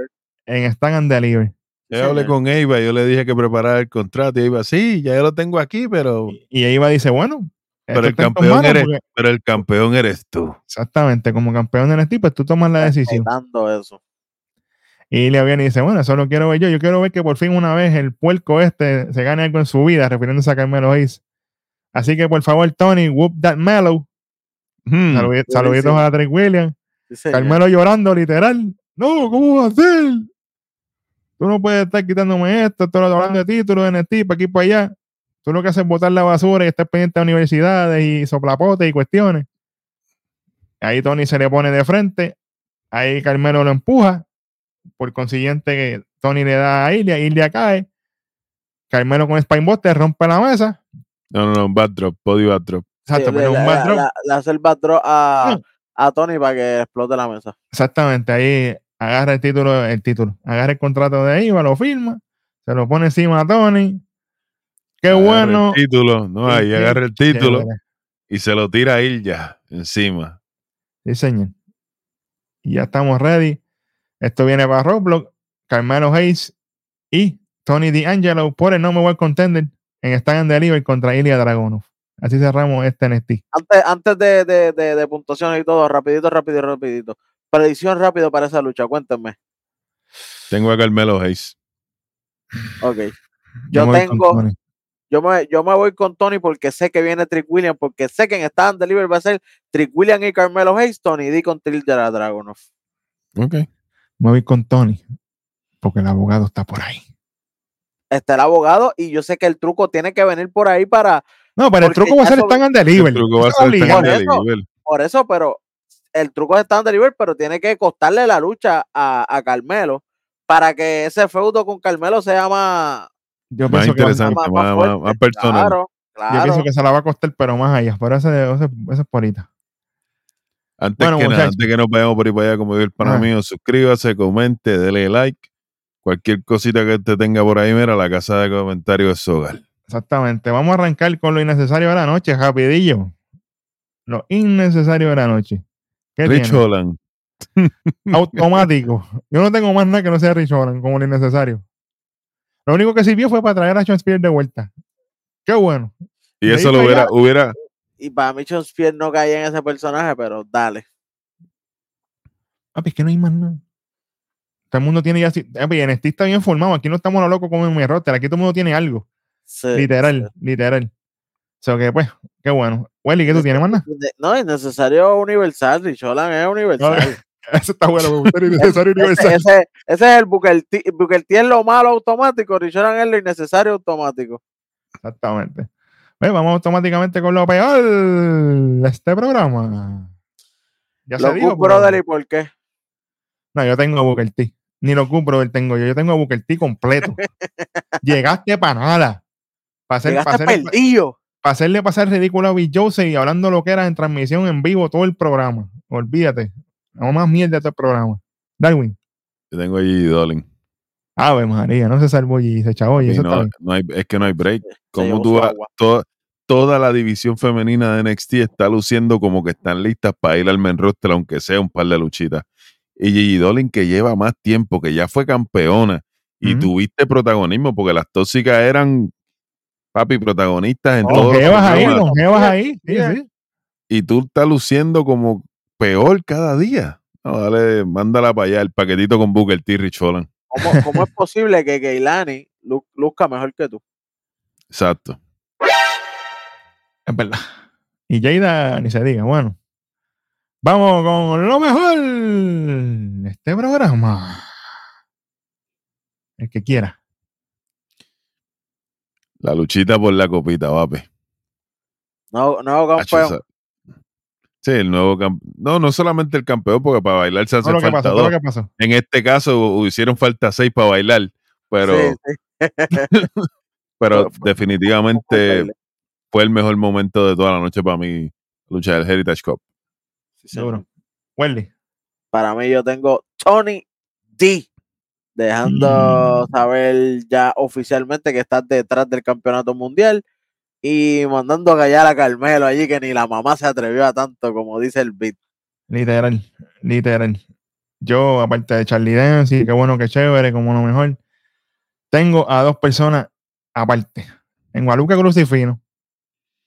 en Stand and Deliver. Yo hablé con Eva, yo le dije que preparara el contrato y Eva, sí, ya yo lo tengo aquí, pero, Y, Eva dice, bueno, pero esto el campeón eres, porque- pero el campeón eres tú. exactamente, como campeón de NXT, pues tú tomas la decisión. Eso. Y le viene y dice, bueno, eso lo quiero ver yo. Yo quiero ver que por fin una vez el puerco este se gane algo en su vida, refiriéndose a Carmelo Hayes. Así que por favor, Tony, whoop that mellow. Hmm, Saludi- Saluditos a Drake Williams. Sí. Carmelo llorando, literal. No, ¿cómo va a ser? Tú no puedes estar quitándome esto, estoy hablando de títulos, de NXT, para aquí para allá. Tú lo que haces es botar la basura y estar pendiente de universidades y soplapotes y cuestiones. Ahí Tony se le pone de frente. Ahí Carmelo lo empuja. Por consiguiente, que Tony le da a Ilya. Ilya cae. Carmelo con Spinebuster rompe la mesa. No, no, no, bad drop, body bad drop. Exacto, Sí, pero le, un le- bad drop. le- le hace el bad drop a, Mm. A Tony para que explote la mesa. Exactamente, ahí agarra el título, el título, agarra el contrato de Iva, lo firma, se lo pone encima a Tony. Qué Agarra bueno. El título, no, ahí agarra el título chévere. y se lo tira a ya encima. Sí, señor. Y ya estamos ready. Esto viene para Roblox, Carmelo Hayes y Tony D'Angelo por el No Me World Contender en Stand and Deliver contra Ilya Dragunov. Así cerramos este NXT. Antes, antes de, de, de, de puntuaciones y todo, rapidito, rapidito, rapidito. Predicción rápido para esa lucha, cuéntenme. Tengo a Carmelo Hayes. Ok. Yo tengo, yo me, yo me voy con Tony porque sé que viene Trick Williams, porque sé que en Stand and Deliver va a ser Trick Williams y Carmelo Hayes, Tony D con Tilda Dragunov. Ok. Me voy con Tony. Porque el abogado está por ahí. Está el abogado y yo sé que el truco tiene que venir por ahí para, No, pero el truco va a ser Stand and El Deliver. truco va a Eso ser es Stand and Por eso. Deliver. por eso, pero el truco es Stand and Deliver, pero tiene que costarle la lucha a, a Carmelo para que ese feudo con Carmelo sea más, Yo Más que interesante, más, más, más más- fuerte. más personal. Claro, yo pienso que se la va a costar, pero más allá. Pero ese, ese, ese es por ahorita. Antes Bueno, que nada, muchachos. antes que nos vayamos por ahí para allá, como dijo el pana mío, suscríbase, comente, dele like. Cualquier cosita que te tenga por ahí, mira, la casa de comentarios es su hogar. Exactamente. Vamos a arrancar con lo innecesario de la noche, rapidillo. Lo innecesario de la noche. ¿Qué Rich tiene? Holland. Automático. Yo no tengo más nada que no sea Rich Holland como lo innecesario. Lo único que sirvió fue para traer a Sean Spears de vuelta. Qué bueno. Y De eso lo para hubiera, hubiera, Y para mí, Sean Spears no caía en ese personaje, pero dale. Papi, es que no hay más nada. Todo el mundo tiene ya. Papi, en este está bien formado. Aquí no estamos a lo loco como en mi roster. Aquí todo el mundo tiene algo. Sí, literal, literal. O sea que, pues, qué bueno. Welly, ¿qué tú tienes más nada? sí. No, es necesario universal. Rich Holland es universal. Eso está bueno. Me innecesario ese, universal. ese, ese es el. Booker T es lo malo automático. Rich Holland es lo innecesario automático. Exactamente. Pues vamos automáticamente con lo peor de este programa. Ya Los se dijo. Good pero- Brother, ¿y por qué? No, yo tengo Booker T. Ni los Good Brother tengo yo. Yo tengo Booker T completo. Llegaste para nada. Para hacer, para hacerle, para hacerle pasar ridículo a Bill Jose y hablando lo que era en transmisión en vivo todo el programa. Olvídate. No más mierda todo el programa. Darwin. yo tengo allí Dolin. Ave María, no se salvó y se chavo y no, no hay, es que no hay break. Como llevó tú vas- toda, toda la división femenina de NXT está luciendo como que están listas para ir al main roster, aunque sea un par de luchitas. Y Gigi Dolin, que lleva más tiempo, que ya fue campeona, y tuviste protagonismo, porque las tóxicas eran, papi, protagonistas en todos los Longevas ahí, programas. longevas ahí. Sí, sí. Y tú estás luciendo como peor cada día. No, dale, mándala para allá, el paquetito con Booker T. Rich Holland. ¿Cómo, cómo es posible que Keilani lu- luzca mejor que tú? Exacto. Es verdad. Y Jada, ni se diga. Bueno, vamos con lo mejor de este programa. El que quiera. La luchita por la copita, papi. No, no, Hacho, campeón. Sí, el nuevo campeón. No, no solamente el campeón, porque para bailar se hace lo que falta pasó, dos. lo que pasó. En este caso hicieron falta seis para bailar, pero, Sí, sí. pero definitivamente fue el mejor momento de toda la noche para mí, lucha del Heritage Cup. Sí. Seguro. Welly. Para mí, yo tengo Tony D. Dejando Mm. saber ya oficialmente que estás detrás del campeonato mundial y mandando a callar a Carmelo allí que ni la mamá se atrevió a tanto como dice el beat. Literal, literal. Yo, aparte de Charlie Dance, y qué bueno, qué chévere, como lo mejor, tengo a dos personas aparte. En Guadalupe Crucifino,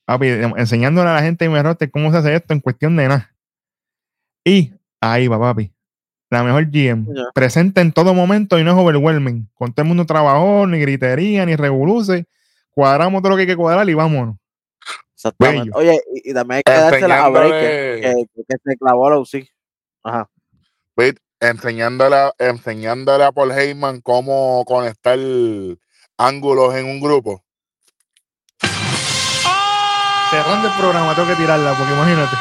papi, em- enseñándole a la gente en mi roster cómo se hace esto en cuestión de nada. Y ahí va, papi. La mejor GM. Presente en todo momento y no es overwhelming. Con todo el mundo trabajó, ni gritería, ni revoluce. Cuadramos todo lo que hay que cuadrar y vámonos. Exactamente. Bello. Oye, y, y también hay que dársela a Breaker, que, que se clavó la UCI. Ajá. Pete, enseñándole, a- enseñándole a Paul Heyman cómo conectar ángulos en un grupo. Cerrando el programa, tengo que tirarla, porque imagínate.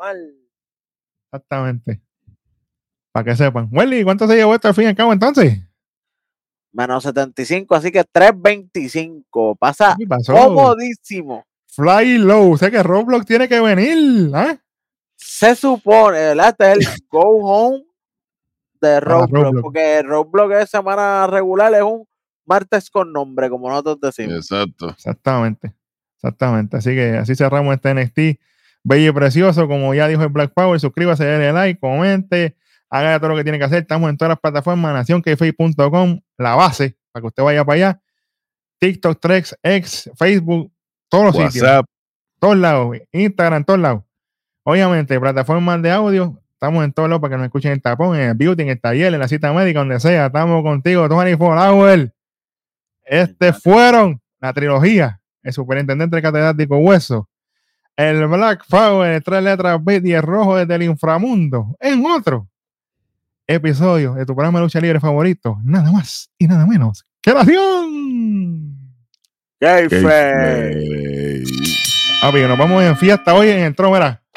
Normal. Exactamente. Para que sepan. Welly, ¿cuánto se llevó esto al fin y al cabo entonces? Menos 75, así que 325. Pasa comodísimo. Fly low. O sea que Roblox tiene que venir. ¿ah? Se supone, ¿verdad? Este es el Go Home de Roadblock, Roadblock. porque Roadblock es semana regular, es un martes con nombre, como nosotros decimos. Exacto. Exactamente. Exactamente. Así que así cerramos este NXT. Bello y precioso, como ya dijo el Black Power, suscríbase, denle like, comente, haga todo lo que tiene que hacer. Estamos en todas las plataformas, nacionkfay.com, la base, para que usted vaya para allá. TikTok, Trex, X, Facebook, todos los sitios, WhatsApp. todos lados, Instagram, todos lados. Obviamente, plataformas de audio, estamos en todos lados para que nos escuchen en el tapón, en el beauty, en el taller, en la cita médica, donde sea. Estamos contigo, 24 Hour. Este fueron la trilogía, el superintendente catedrático Hueso, el Black Power, tres letras B y el rojo desde el inframundo, en otro episodio de tu programa de lucha libre favorito, nada más y nada menos que Nación. Kayfabe. Kayfabe. Papi, nos vamos en fiesta hoy en el tro, mira. Bye.